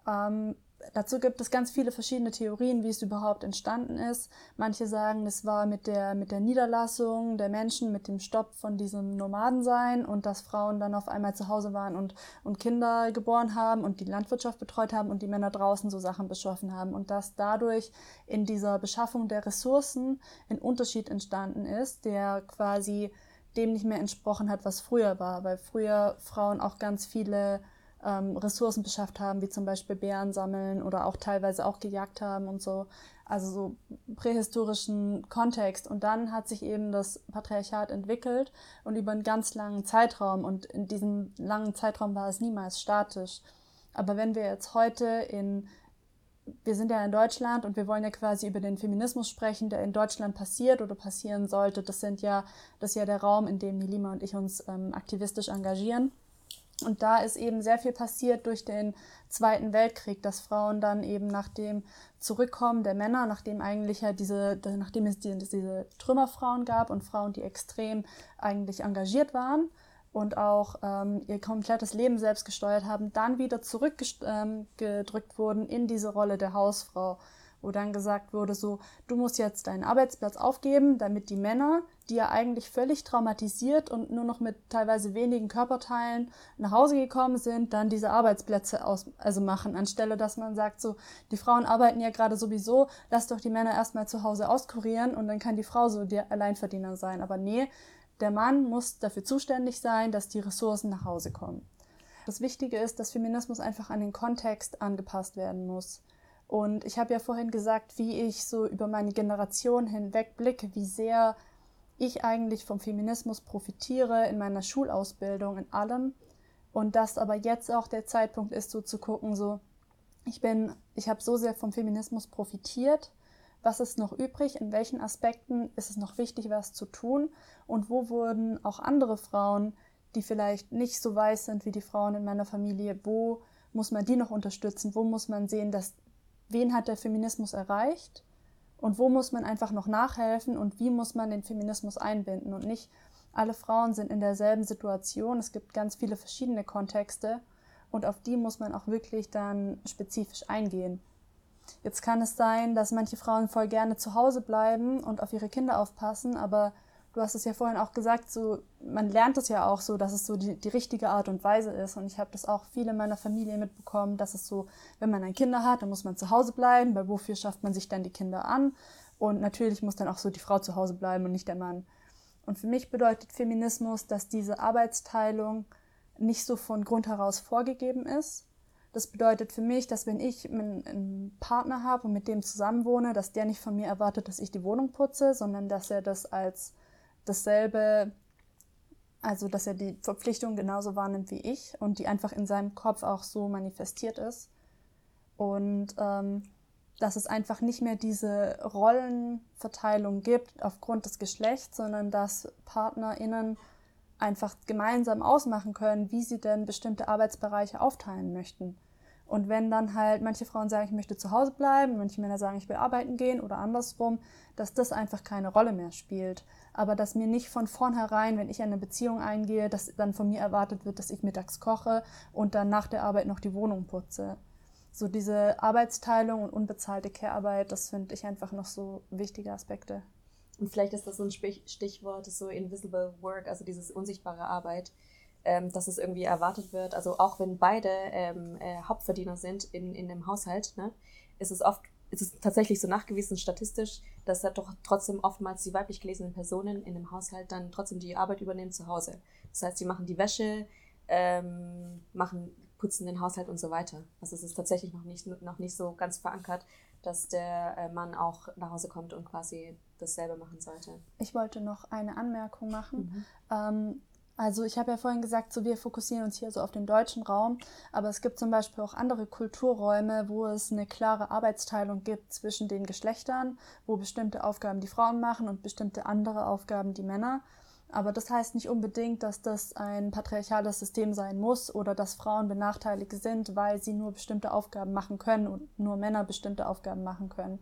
S2: ähm, dazu gibt es ganz viele verschiedene Theorien, wie es überhaupt entstanden ist. Manche sagen, es war mit der, mit der Niederlassung der Menschen, mit dem Stopp von diesem Nomadensein und dass Frauen dann auf einmal zu Hause waren und, und Kinder geboren haben und die Landwirtschaft betreut haben und die Männer draußen so Sachen beschaffen haben und dass dadurch in dieser Beschaffung der Ressourcen ein Unterschied entstanden ist, der quasi dem nicht mehr entsprochen hat, was früher war, weil früher Frauen auch ganz viele ähm, Ressourcen beschafft haben, wie zum Beispiel Bären sammeln oder auch teilweise auch gejagt haben und so. Also so prähistorischen Kontext. Und dann hat sich eben das Patriarchat entwickelt und über einen ganz langen Zeitraum. Und in diesem langen Zeitraum war es niemals statisch. Aber wenn wir jetzt heute in wir sind ja in Deutschland und wir wollen ja quasi über den Feminismus sprechen, der in Deutschland passiert oder passieren sollte. Das sind ja, das ist ja der Raum, in dem Nilima und ich uns ähm, aktivistisch engagieren. Und da ist eben sehr viel passiert durch den Zweiten Weltkrieg, dass Frauen dann eben nach dem Zurückkommen der Männer, nachdem eigentlich ja diese, nachdem es die, diese Trümmerfrauen gab und Frauen, die extrem eigentlich engagiert waren und auch ähm, ihr komplettes Leben selbst gesteuert haben, dann wieder zurückgedrückt ähm, wurden in diese Rolle der Hausfrau wo dann gesagt wurde, so, du musst jetzt deinen Arbeitsplatz aufgeben, damit die Männer, die ja eigentlich völlig traumatisiert und nur noch mit teilweise wenigen Körperteilen nach Hause gekommen sind, dann diese Arbeitsplätze aus, also machen, anstelle dass man sagt, so, die Frauen arbeiten ja gerade sowieso, lass doch die Männer erstmal zu Hause auskurieren und dann kann die Frau so der Alleinverdiener sein. Aber nee, der Mann muss dafür zuständig sein, dass die Ressourcen nach Hause kommen. Das Wichtige ist, dass Feminismus einfach an den Kontext angepasst werden muss. Und ich habe ja vorhin gesagt, wie ich so über meine Generation hinweg blicke, wie sehr ich eigentlich vom Feminismus profitiere in meiner Schulausbildung, in allem. Und dass aber jetzt auch der Zeitpunkt ist, so zu gucken, so, ich bin, ich habe so sehr vom Feminismus profitiert. Was ist noch übrig? In welchen Aspekten ist es noch wichtig, was zu tun? Und wo wurden auch andere Frauen, die vielleicht nicht so weiß sind wie die Frauen in meiner Familie, wo muss man die noch unterstützen? Wo muss man sehen, dass wen hat der Feminismus erreicht? und wo muss man einfach noch nachhelfen und wie muss man den Feminismus einbinden und nicht alle Frauen sind in derselben Situation. Es gibt ganz viele verschiedene Kontexte und auf die muss man auch wirklich dann spezifisch eingehen. Jetzt kann es sein, dass manche Frauen voll gerne zu Hause bleiben und auf ihre Kinder aufpassen, aber du hast es ja vorhin auch gesagt, so, man lernt es ja auch so, dass es so die, die richtige Art und Weise ist. Und ich habe das auch viele in meiner Familie mitbekommen, dass es so, wenn man ein Kinder hat, dann muss man zu Hause bleiben, weil wofür schafft man sich dann die Kinder an? Und natürlich muss dann auch so die Frau zu Hause bleiben und nicht der Mann. Und für mich bedeutet Feminismus, dass diese Arbeitsteilung nicht so von Grund heraus vorgegeben ist. Das bedeutet für mich, dass wenn ich einen Partner habe und mit dem zusammenwohne, dass der nicht von mir erwartet, dass ich die Wohnung putze, sondern dass er das als dasselbe, also dass er die Verpflichtung genauso wahrnimmt wie ich und die einfach in seinem Kopf auch so manifestiert ist. Und ähm, dass es einfach nicht mehr diese Rollenverteilung gibt aufgrund des Geschlechts, sondern dass PartnerInnen einfach gemeinsam ausmachen können, wie sie denn bestimmte Arbeitsbereiche aufteilen möchten. Und wenn dann halt manche Frauen sagen, ich möchte zu Hause bleiben, manche Männer sagen, ich will arbeiten gehen oder andersrum, dass das einfach keine Rolle mehr spielt. Aber dass mir nicht von vornherein, wenn ich eine Beziehung eingehe, dass dann von mir erwartet wird, dass ich mittags koche und dann nach der Arbeit noch die Wohnung putze. So diese Arbeitsteilung und unbezahlte Care-Arbeit, das finde ich einfach noch so wichtige Aspekte.
S3: Und vielleicht ist das so ein Stichwort, so invisible work, also dieses unsichtbare Arbeit ähm, dass es irgendwie erwartet wird. Also auch wenn beide ähm, äh, Hauptverdiener sind in, in dem Haushalt, ne, ist es oft, ist es tatsächlich so nachgewiesen statistisch, dass da doch trotzdem oftmals die weiblich gelesenen Personen in dem Haushalt dann trotzdem die Arbeit übernehmen zu Hause. Das heißt, sie machen die Wäsche, ähm, machen, putzen den Haushalt und so weiter. Also es ist tatsächlich noch nicht, noch nicht so ganz verankert, dass der äh, Mann auch nach Hause kommt und quasi dasselbe machen sollte.
S2: Ich wollte noch eine Anmerkung machen. Mhm. Ähm, also ich habe ja vorhin gesagt, so wir fokussieren uns hier so auf den deutschen Raum, aber es gibt zum Beispiel auch andere Kulturräume, wo es eine klare Arbeitsteilung gibt zwischen den Geschlechtern, wo bestimmte Aufgaben die Frauen machen und bestimmte andere Aufgaben die Männer. Aber das heißt nicht unbedingt, dass das ein patriarchales System sein muss oder dass Frauen benachteiligt sind, weil sie nur bestimmte Aufgaben machen können und nur Männer bestimmte Aufgaben machen können.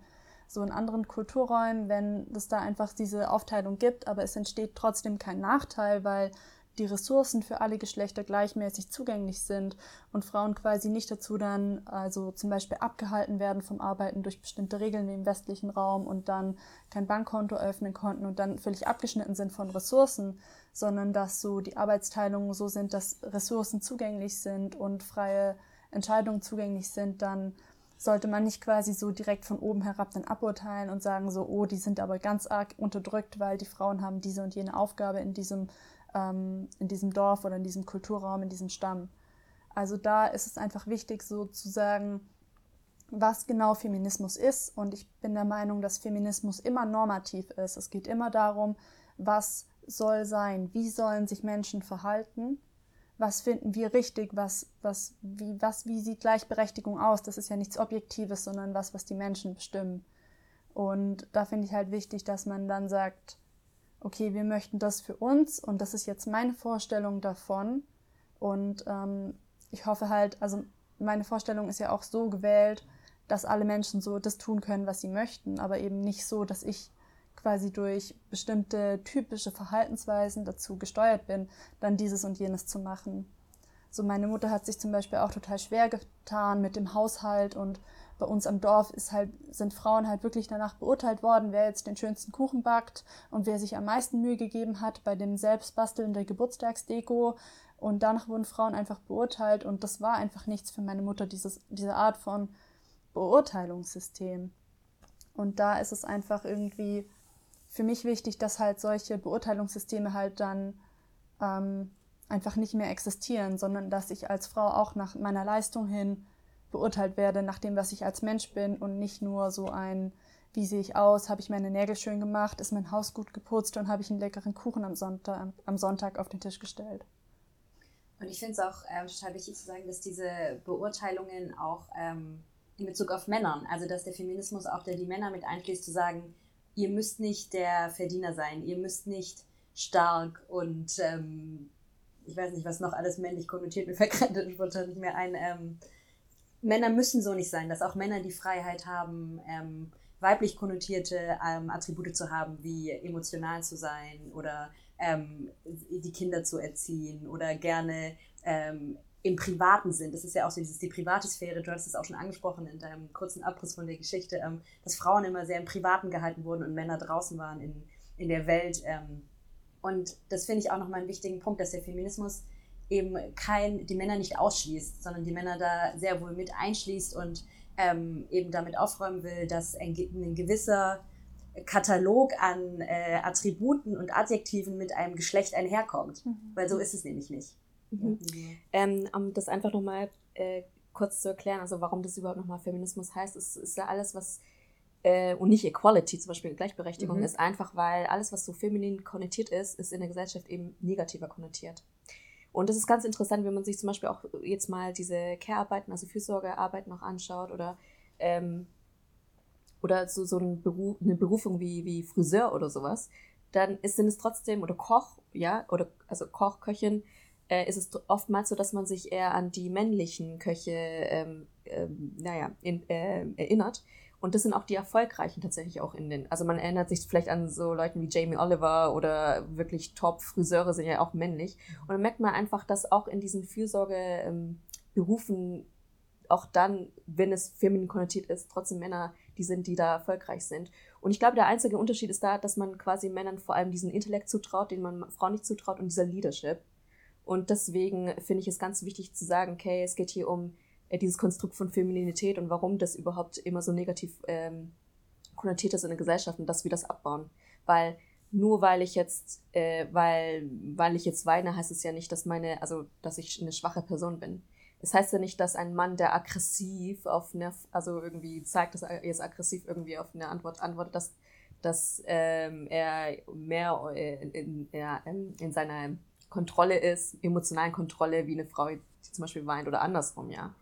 S2: So in anderen Kulturräumen, wenn es da einfach diese Aufteilung gibt, aber es entsteht trotzdem kein Nachteil, weil die Ressourcen für alle Geschlechter gleichmäßig zugänglich sind und Frauen quasi nicht dazu dann, also zum Beispiel abgehalten werden vom Arbeiten durch bestimmte Regeln wie im westlichen Raum und dann kein Bankkonto öffnen konnten und dann völlig abgeschnitten sind von Ressourcen, sondern dass so die Arbeitsteilungen so sind, dass Ressourcen zugänglich sind und freie Entscheidungen zugänglich sind, dann sollte man nicht quasi so direkt von oben herab dann aburteilen und sagen so, oh, die sind aber ganz arg unterdrückt, weil die Frauen haben diese und jene Aufgabe in diesem ähm, in diesem Dorf oder in diesem Kulturraum, in diesem Stamm. Also da ist es einfach wichtig, so zu sagen, was genau Feminismus ist. Und ich bin der Meinung, dass Feminismus immer normativ ist. Es geht immer darum, was soll sein, wie sollen sich Menschen verhalten, was finden wir richtig, was, was, wie, was, wie sieht Gleichberechtigung aus. Das ist ja nichts Objektives, sondern was, was die Menschen bestimmen. Und da finde ich halt wichtig, dass man dann sagt, okay, wir möchten das für uns und das ist jetzt meine Vorstellung davon. Und ähm, ich hoffe halt, also meine Vorstellung ist ja auch so gewählt, dass alle Menschen so das tun können, was sie möchten, aber eben nicht so, dass ich quasi durch bestimmte typische Verhaltensweisen dazu gesteuert bin, dann dieses und jenes zu machen. So meine Mutter hat sich zum Beispiel auch total schwer getan mit dem Haushalt und bei uns am Dorf ist halt, sind Frauen halt wirklich danach beurteilt worden, wer jetzt den schönsten Kuchen backt und wer sich am meisten Mühe gegeben hat bei dem Selbstbasteln der Geburtstagsdeko. Und danach wurden Frauen einfach beurteilt und das war einfach nichts für meine Mutter, dieses, diese Art von Beurteilungssystem. Und da ist es einfach irgendwie für mich wichtig, dass halt solche Beurteilungssysteme halt dann ähm, einfach nicht mehr existieren, sondern dass ich als Frau auch nach meiner Leistung hin beurteilt werde nach dem, was ich als Mensch bin und nicht nur so ein, wie sehe ich aus, habe ich meine Nägel schön gemacht, ist mein Haus gut geputzt und habe ich einen leckeren Kuchen am Sonntag, am Sonntag auf den Tisch gestellt.
S1: Und ich finde es auch ähm, total wichtig zu sagen, dass diese Beurteilungen auch ähm, in Bezug auf Männern, also dass der Feminismus auch der die Männer mit einschließt, zu sagen, ihr müsst nicht der Verdiener sein, ihr müsst nicht stark und ähm, ich weiß nicht, was noch alles männlich konnotiert, mir fällt gerade nicht mehr ein. Ähm, Männer müssen so nicht sein, dass auch Männer die Freiheit haben, ähm, weiblich konnotierte ähm, Attribute zu haben, wie emotional zu sein oder ähm, die Kinder zu erziehen oder gerne ähm, im Privaten sind. Das ist ja auch so dieses, die private Sphäre, du hast es auch schon angesprochen in deinem kurzen Abriss von der Geschichte, ähm, dass Frauen immer sehr im Privaten gehalten wurden und Männer draußen waren in, in der Welt. Ähm, und das finde ich auch nochmal einen wichtigen Punkt, dass der Feminismus eben kein, die Männer nicht ausschließt, sondern die Männer da sehr wohl mit einschließt und ähm, eben damit aufräumen will, dass ein, ein gewisser Katalog an äh, Attributen und Adjektiven mit einem Geschlecht einherkommt. Mhm. Weil so ist es nämlich nicht.
S3: Mhm. Ähm, um das einfach nochmal äh, kurz zu erklären, also warum das überhaupt nochmal Feminismus heißt, ist, ist ja alles, was äh, und nicht Equality, zum Beispiel Gleichberechtigung, mhm. ist einfach, weil alles, was so feminin konnotiert ist, ist in der Gesellschaft eben negativer konnotiert. Und das ist ganz interessant, wenn man sich zum Beispiel auch jetzt mal diese Care-Arbeiten, also Fürsorgearbeiten noch anschaut oder, ähm, oder so, so ein Beruf, eine Berufung wie, wie Friseur oder sowas, dann ist, sind es trotzdem, oder Koch, ja, oder also Koch, Köchin, äh, ist es oftmals so, dass man sich eher an die männlichen Köche, ähm, ähm, naja, in, äh, erinnert und das sind auch die erfolgreichen tatsächlich auch in den. Also man erinnert sich vielleicht an so Leuten wie Jamie Oliver oder wirklich Top-Friseure sind ja auch männlich. Und dann merkt man einfach, dass auch in diesen Fürsorgeberufen ähm, auch dann, wenn es feminin konnotiert ist, trotzdem Männer die sind, die da erfolgreich sind. Und ich glaube, der einzige Unterschied ist da, dass man quasi Männern vor allem diesen Intellekt zutraut, den man Frauen nicht zutraut und dieser Leadership. Und deswegen finde ich es ganz wichtig zu sagen, okay, es geht hier um dieses Konstrukt von Femininität und warum das überhaupt immer so negativ ähm, konnotiert ist in der Gesellschaft und dass wir das abbauen. Weil nur weil ich jetzt, äh, weil, weil ich jetzt weine, heißt es ja nicht, dass meine, also dass ich eine schwache Person bin. Es das heißt ja nicht, dass ein Mann, der aggressiv auf eine, also irgendwie zeigt, dass er jetzt aggressiv irgendwie auf eine Antwort antwortet, dass, dass ähm, er mehr äh, in, in, in seiner Kontrolle ist, emotionalen Kontrolle, wie eine Frau, die zum Beispiel weint oder andersrum, ja.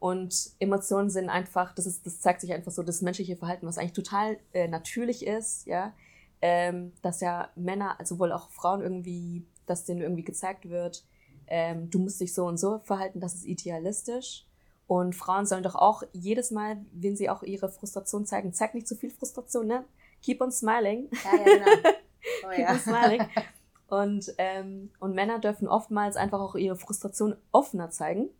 S3: Und Emotionen sind einfach, das ist, das zeigt sich einfach so, das menschliche Verhalten, was eigentlich total äh, natürlich ist, ja, ähm, dass ja Männer, also wohl auch Frauen irgendwie, dass denen irgendwie gezeigt wird, ähm, du musst dich so und so verhalten, das ist idealistisch. Und Frauen sollen doch auch jedes Mal, wenn sie auch ihre Frustration zeigen, zeig nicht zu viel Frustration, ne? Keep on smiling. Ja, ja, genau. Oh, Keep ja. on smiling. Und, ähm, und Männer dürfen oftmals einfach auch ihre Frustration offener zeigen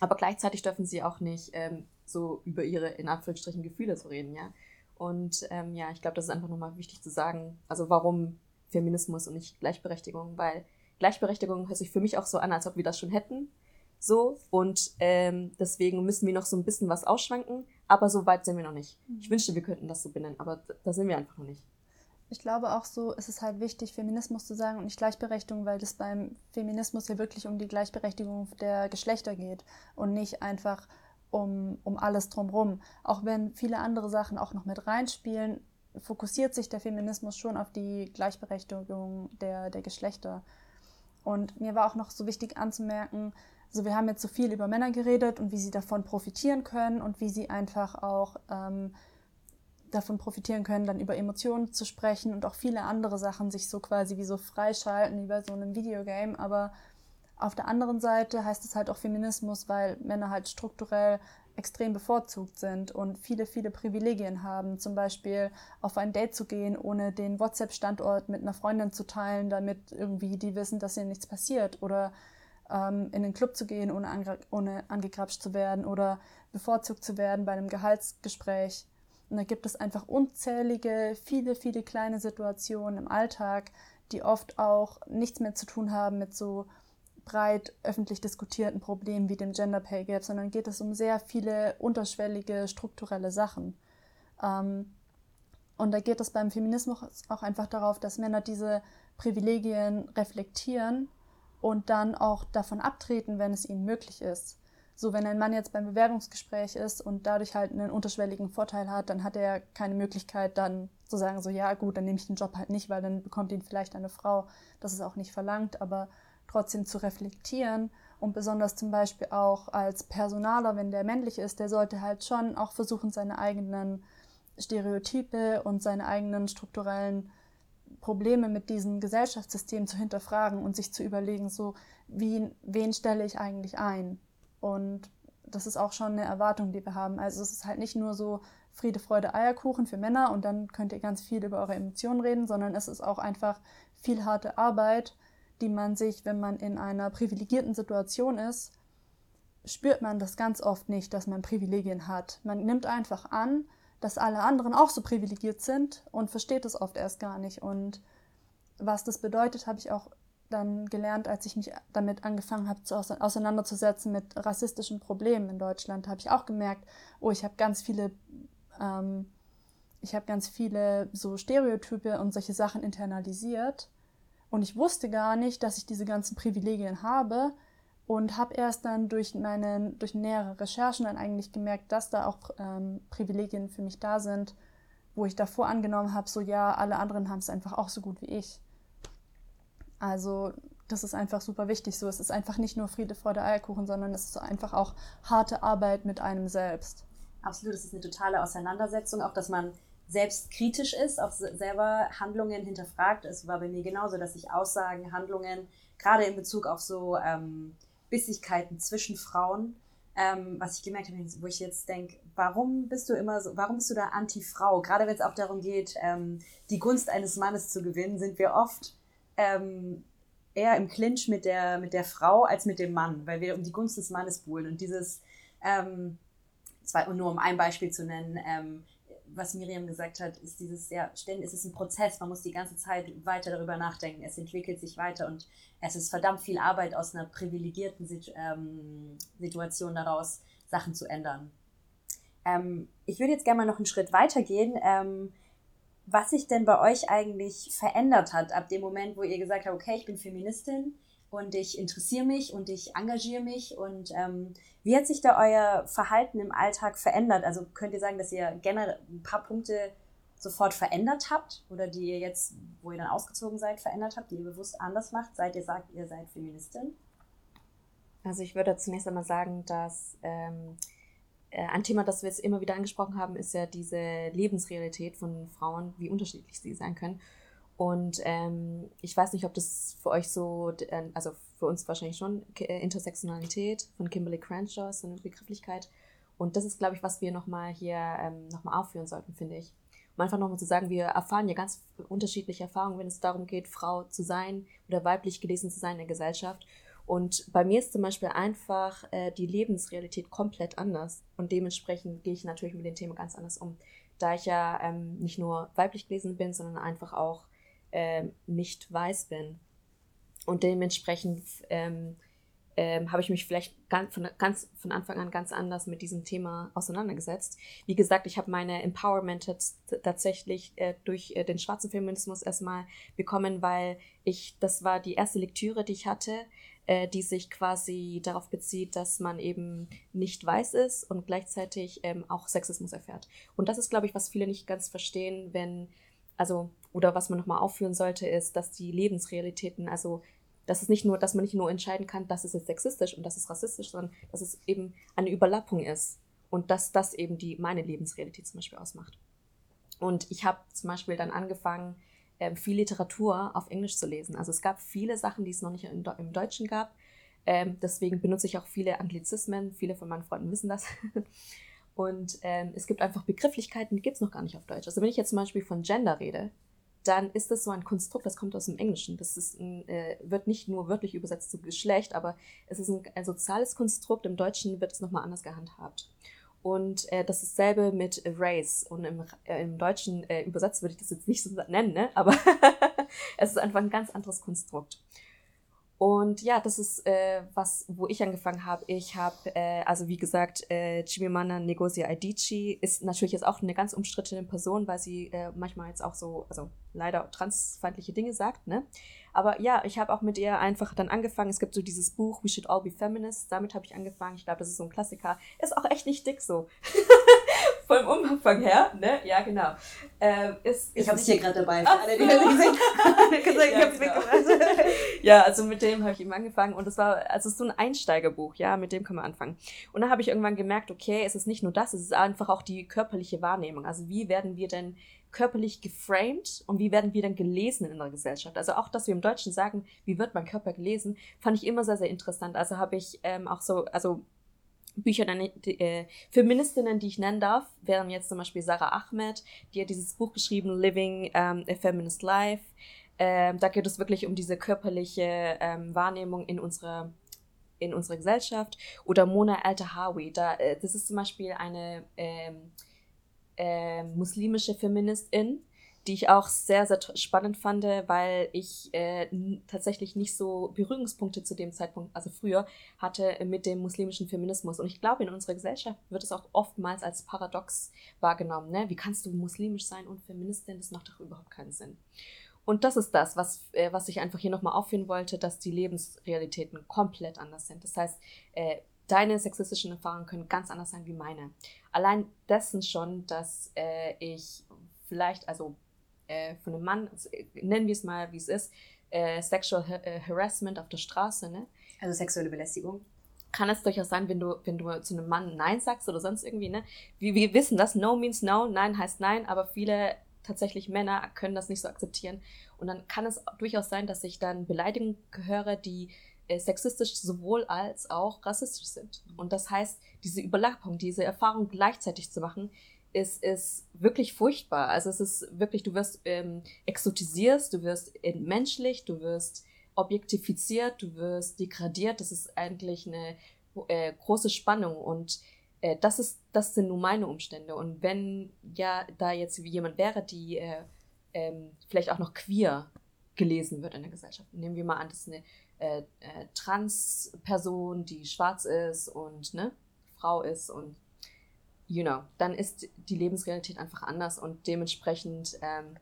S3: aber gleichzeitig dürfen sie auch nicht ähm, so über ihre, in Anführungsstrichen, Gefühle zu reden, ja. Und ähm, ja, ich glaube, das ist einfach nochmal wichtig zu sagen, also warum Feminismus und nicht Gleichberechtigung, weil Gleichberechtigung hört sich für mich auch so an, als ob wir das schon hätten. So, und ähm, deswegen müssen wir noch so ein bisschen was ausschwanken, aber so weit sind wir noch nicht. Ich mhm. wünschte, wir könnten das so benennen, aber da sind wir einfach noch nicht
S2: ich glaube auch so, ist es halt wichtig, Feminismus zu sagen und nicht Gleichberechtigung, weil es beim Feminismus ja wirklich um die Gleichberechtigung der Geschlechter geht und nicht einfach um, um alles drumherum. Auch wenn viele andere Sachen auch noch mit reinspielen, fokussiert sich der Feminismus schon auf die Gleichberechtigung der, der Geschlechter. Und mir war auch noch so wichtig anzumerken, also wir haben jetzt so viel über Männer geredet und wie sie davon profitieren können und wie sie einfach auch ähm, davon profitieren können, dann über Emotionen zu sprechen und auch viele andere Sachen sich so quasi wie so freischalten wie bei so einem Videogame. Aber auf der anderen Seite heißt es halt auch Feminismus, weil Männer halt strukturell extrem bevorzugt sind und viele, viele Privilegien haben. Zum Beispiel auf ein Date zu gehen, ohne den WhatsApp-Standort mit einer Freundin zu teilen, damit irgendwie die wissen, dass ihnen nichts passiert. Oder ähm, in den Club zu gehen, ohne, ange ohne angegrapscht zu werden. Oder bevorzugt zu werden bei einem Gehaltsgespräch. Und da gibt es einfach unzählige, viele, viele kleine Situationen im Alltag, die oft auch nichts mehr zu tun haben mit so breit öffentlich diskutierten Problemen wie dem Gender Pay Gap, sondern geht es um sehr viele unterschwellige strukturelle Sachen. Ähm, und da geht es beim Feminismus auch einfach darauf, dass Männer diese Privilegien reflektieren und dann auch davon abtreten, wenn es ihnen möglich ist. So, wenn ein Mann jetzt beim Bewerbungsgespräch ist und dadurch halt einen unterschwelligen Vorteil hat, dann hat er keine Möglichkeit, dann zu sagen, so, ja, gut, dann nehme ich den Job halt nicht, weil dann bekommt ihn vielleicht eine Frau. Das ist auch nicht verlangt, aber trotzdem zu reflektieren und besonders zum Beispiel auch als Personaler, wenn der männlich ist, der sollte halt schon auch versuchen, seine eigenen Stereotype und seine eigenen strukturellen Probleme mit diesem Gesellschaftssystem zu hinterfragen und sich zu überlegen, so, wie, wen stelle ich eigentlich ein? Und das ist auch schon eine Erwartung, die wir haben. Also es ist halt nicht nur so Friede, Freude, Eierkuchen für Männer und dann könnt ihr ganz viel über eure Emotionen reden, sondern es ist auch einfach viel harte Arbeit, die man sich, wenn man in einer privilegierten Situation ist, spürt man das ganz oft nicht, dass man Privilegien hat. Man nimmt einfach an, dass alle anderen auch so privilegiert sind und versteht es oft erst gar nicht. Und was das bedeutet, habe ich auch dann gelernt, als ich mich damit angefangen habe, zu auseinanderzusetzen mit rassistischen Problemen in Deutschland. Habe ich auch gemerkt, oh, ich habe ganz viele, ähm, ich habe ganz viele so Stereotype und solche Sachen internalisiert. Und ich wusste gar nicht, dass ich diese ganzen Privilegien habe und habe erst dann durch meine, durch nähere Recherchen dann eigentlich gemerkt, dass da auch ähm, Privilegien für mich da sind, wo ich davor angenommen habe, so ja, alle anderen haben es einfach auch so gut wie ich. Also das ist einfach super wichtig. So, es ist einfach nicht nur Friede, Freude, Eierkuchen, sondern es ist einfach auch harte Arbeit mit einem selbst.
S1: Absolut, es ist eine totale Auseinandersetzung, auch dass man selbst kritisch ist, auch selber Handlungen hinterfragt. Es war bei mir genauso, dass ich Aussagen, Handlungen, gerade in Bezug auf so ähm, Bissigkeiten zwischen Frauen, ähm, was ich gemerkt habe, wo ich jetzt denke, warum bist du immer so, warum bist du da Anti-Frau? Gerade wenn es auch darum geht, ähm, die Gunst eines Mannes zu gewinnen, sind wir oft ähm, eher im Clinch mit der, mit der Frau als mit dem Mann, weil wir um die Gunst des Mannes buhlen. Und dieses, ähm, zwei, nur um ein Beispiel zu nennen, ähm, was Miriam gesagt hat, ist dieses, ja, ständig, es ist ein Prozess, man muss die ganze Zeit weiter darüber nachdenken, es entwickelt sich weiter und es ist verdammt viel Arbeit aus einer privilegierten Situ ähm, Situation daraus, Sachen zu ändern. Ähm, ich würde jetzt gerne mal noch einen Schritt weiter gehen, ähm, was sich denn bei euch eigentlich verändert hat, ab dem Moment, wo ihr gesagt habt, okay, ich bin Feministin und ich interessiere mich und ich engagiere mich und ähm, wie hat sich da euer Verhalten im Alltag verändert? Also könnt ihr sagen, dass ihr generell ein paar Punkte sofort verändert habt oder die ihr jetzt, wo ihr dann ausgezogen seid, verändert habt, die ihr bewusst anders macht, seit ihr sagt, ihr seid Feministin?
S3: Also ich würde zunächst einmal sagen, dass ähm, äh, ein Thema, das wir jetzt immer wieder angesprochen haben, ist ja diese Lebensrealität von Frauen, wie unterschiedlich sie sein können. Und ähm, ich weiß nicht, ob das für euch so, äh, also für uns wahrscheinlich schon, äh, Intersektionalität von Kimberly Crenshaw ist so eine Begrifflichkeit. Und das ist, glaube ich, was wir nochmal hier ähm, nochmal aufführen sollten, finde ich. Um einfach nochmal zu sagen, wir erfahren ja ganz unterschiedliche Erfahrungen, wenn es darum geht, Frau zu sein oder weiblich gelesen zu sein in der Gesellschaft. Und bei mir ist zum Beispiel einfach äh, die Lebensrealität komplett anders. Und dementsprechend gehe ich natürlich mit dem Thema ganz anders um. Da ich ja ähm, nicht nur weiblich gelesen bin, sondern einfach auch äh, nicht weiß bin. Und dementsprechend ähm, ähm, habe ich mich vielleicht ganz von, ganz von Anfang an ganz anders mit diesem Thema auseinandergesetzt. Wie gesagt, ich habe meine Empowerment tatsächlich äh, durch äh, den schwarzen Feminismus erstmal bekommen, weil ich, das war die erste Lektüre, die ich hatte, äh, die sich quasi darauf bezieht, dass man eben nicht weiß ist und gleichzeitig ähm, auch Sexismus erfährt. Und das ist, glaube ich, was viele nicht ganz verstehen, wenn also, oder was man nochmal aufführen sollte, ist, dass die Lebensrealitäten, also, dass es nicht nur, dass man nicht nur entscheiden kann, das ist jetzt sexistisch und das ist rassistisch, sondern dass es eben eine Überlappung ist und dass das eben die, meine Lebensrealität zum Beispiel ausmacht. Und ich habe zum Beispiel dann angefangen, viel Literatur auf Englisch zu lesen. Also es gab viele Sachen, die es noch nicht im, im Deutschen gab. Ähm, deswegen benutze ich auch viele Anglizismen. Viele von meinen Freunden wissen das. Und ähm, es gibt einfach Begrifflichkeiten, die gibt es noch gar nicht auf Deutsch. Also wenn ich jetzt zum Beispiel von Gender rede, dann ist das so ein Konstrukt, das kommt aus dem Englischen. Das ist ein, äh, wird nicht nur wörtlich übersetzt zu Geschlecht, aber es ist ein, ein soziales Konstrukt. Im Deutschen wird es nochmal anders gehandhabt. Und äh, das ist dasselbe mit Race. Und im, äh, im Deutschen äh, übersetzt würde ich das jetzt nicht so nennen, ne? aber es ist einfach ein ganz anderes Konstrukt. Und ja, das ist äh, was, wo ich angefangen habe. Ich habe, äh, also wie gesagt, äh, Chimimana Ngozi Adichie ist natürlich jetzt auch eine ganz umstrittene Person, weil sie äh, manchmal jetzt auch so, also leider transfeindliche Dinge sagt, ne? Aber ja, ich habe auch mit ihr einfach dann angefangen. Es gibt so dieses Buch We Should All Be Feminists. Damit habe ich angefangen. Ich glaube, das ist so ein Klassiker. Ist auch echt nicht dick so. Vom Umfang her, ne? Ja, genau. Ähm, ist,
S4: ich habe es hier gerade dabei.
S3: Ach, alle, die gesehen ja, genau. ja, also mit dem habe ich eben angefangen und es war, also es ist so ein Einsteigerbuch, ja, mit dem kann man anfangen. Und dann habe ich irgendwann gemerkt, okay, es ist nicht nur das, es ist einfach auch die körperliche Wahrnehmung. Also wie werden wir denn körperlich geframed und wie werden wir dann gelesen in der Gesellschaft? Also auch, dass wir im Deutschen sagen, wie wird mein Körper gelesen, fand ich immer sehr, sehr interessant. Also habe ich ähm, auch so, also Bücher, die, äh, Feministinnen, die ich nennen darf, wären jetzt zum Beispiel Sarah Ahmed, die hat dieses Buch geschrieben, Living um, a Feminist Life. Ähm, da geht es wirklich um diese körperliche ähm, Wahrnehmung in unserer in unserer Gesellschaft. Oder Mona Al-Tahawi, da, äh, das ist zum Beispiel eine ähm, äh, muslimische Feministin, die ich auch sehr, sehr spannend fand, weil ich äh, tatsächlich nicht so Berührungspunkte zu dem Zeitpunkt, also früher, hatte mit dem muslimischen Feminismus. Und ich glaube, in unserer Gesellschaft wird es auch oftmals als paradox wahrgenommen. Ne? Wie kannst du muslimisch sein und Feministin? Das macht doch überhaupt keinen Sinn. Und das ist das, was, äh, was ich einfach hier nochmal aufführen wollte, dass die Lebensrealitäten komplett anders sind. Das heißt, äh, deine sexistischen Erfahrungen können ganz anders sein wie meine. Allein dessen schon, dass äh, ich vielleicht, also äh, von einem Mann, also, nennen wir es mal, wie es ist, äh, Sexual Har äh, Harassment auf der Straße, ne?
S4: Also sexuelle Belästigung.
S3: Kann es durchaus sein, wenn du, wenn du zu einem Mann Nein sagst oder sonst irgendwie, ne? Wir, wir wissen das, No means No, Nein heißt Nein, aber viele tatsächlich Männer können das nicht so akzeptieren. Und dann kann es durchaus sein, dass ich dann Beleidigungen höre, die sexistisch sowohl als auch rassistisch sind. Und das heißt, diese Überlappung, diese Erfahrung gleichzeitig zu machen, ist, ist wirklich furchtbar. Also es ist wirklich, du wirst ähm, exotisiert, du wirst entmenschlicht, du wirst objektifiziert, du wirst degradiert. Das ist eigentlich eine äh, große Spannung und äh, das ist, das sind nun meine Umstände. Und wenn ja da jetzt jemand wäre, die äh, ähm, vielleicht auch noch queer gelesen wird in der Gesellschaft. Nehmen wir mal an, das ist eine äh, äh, Trans-Person, die schwarz ist und ne, Frau ist und you know, dann ist die Lebensrealität einfach anders und dementsprechend, ähm,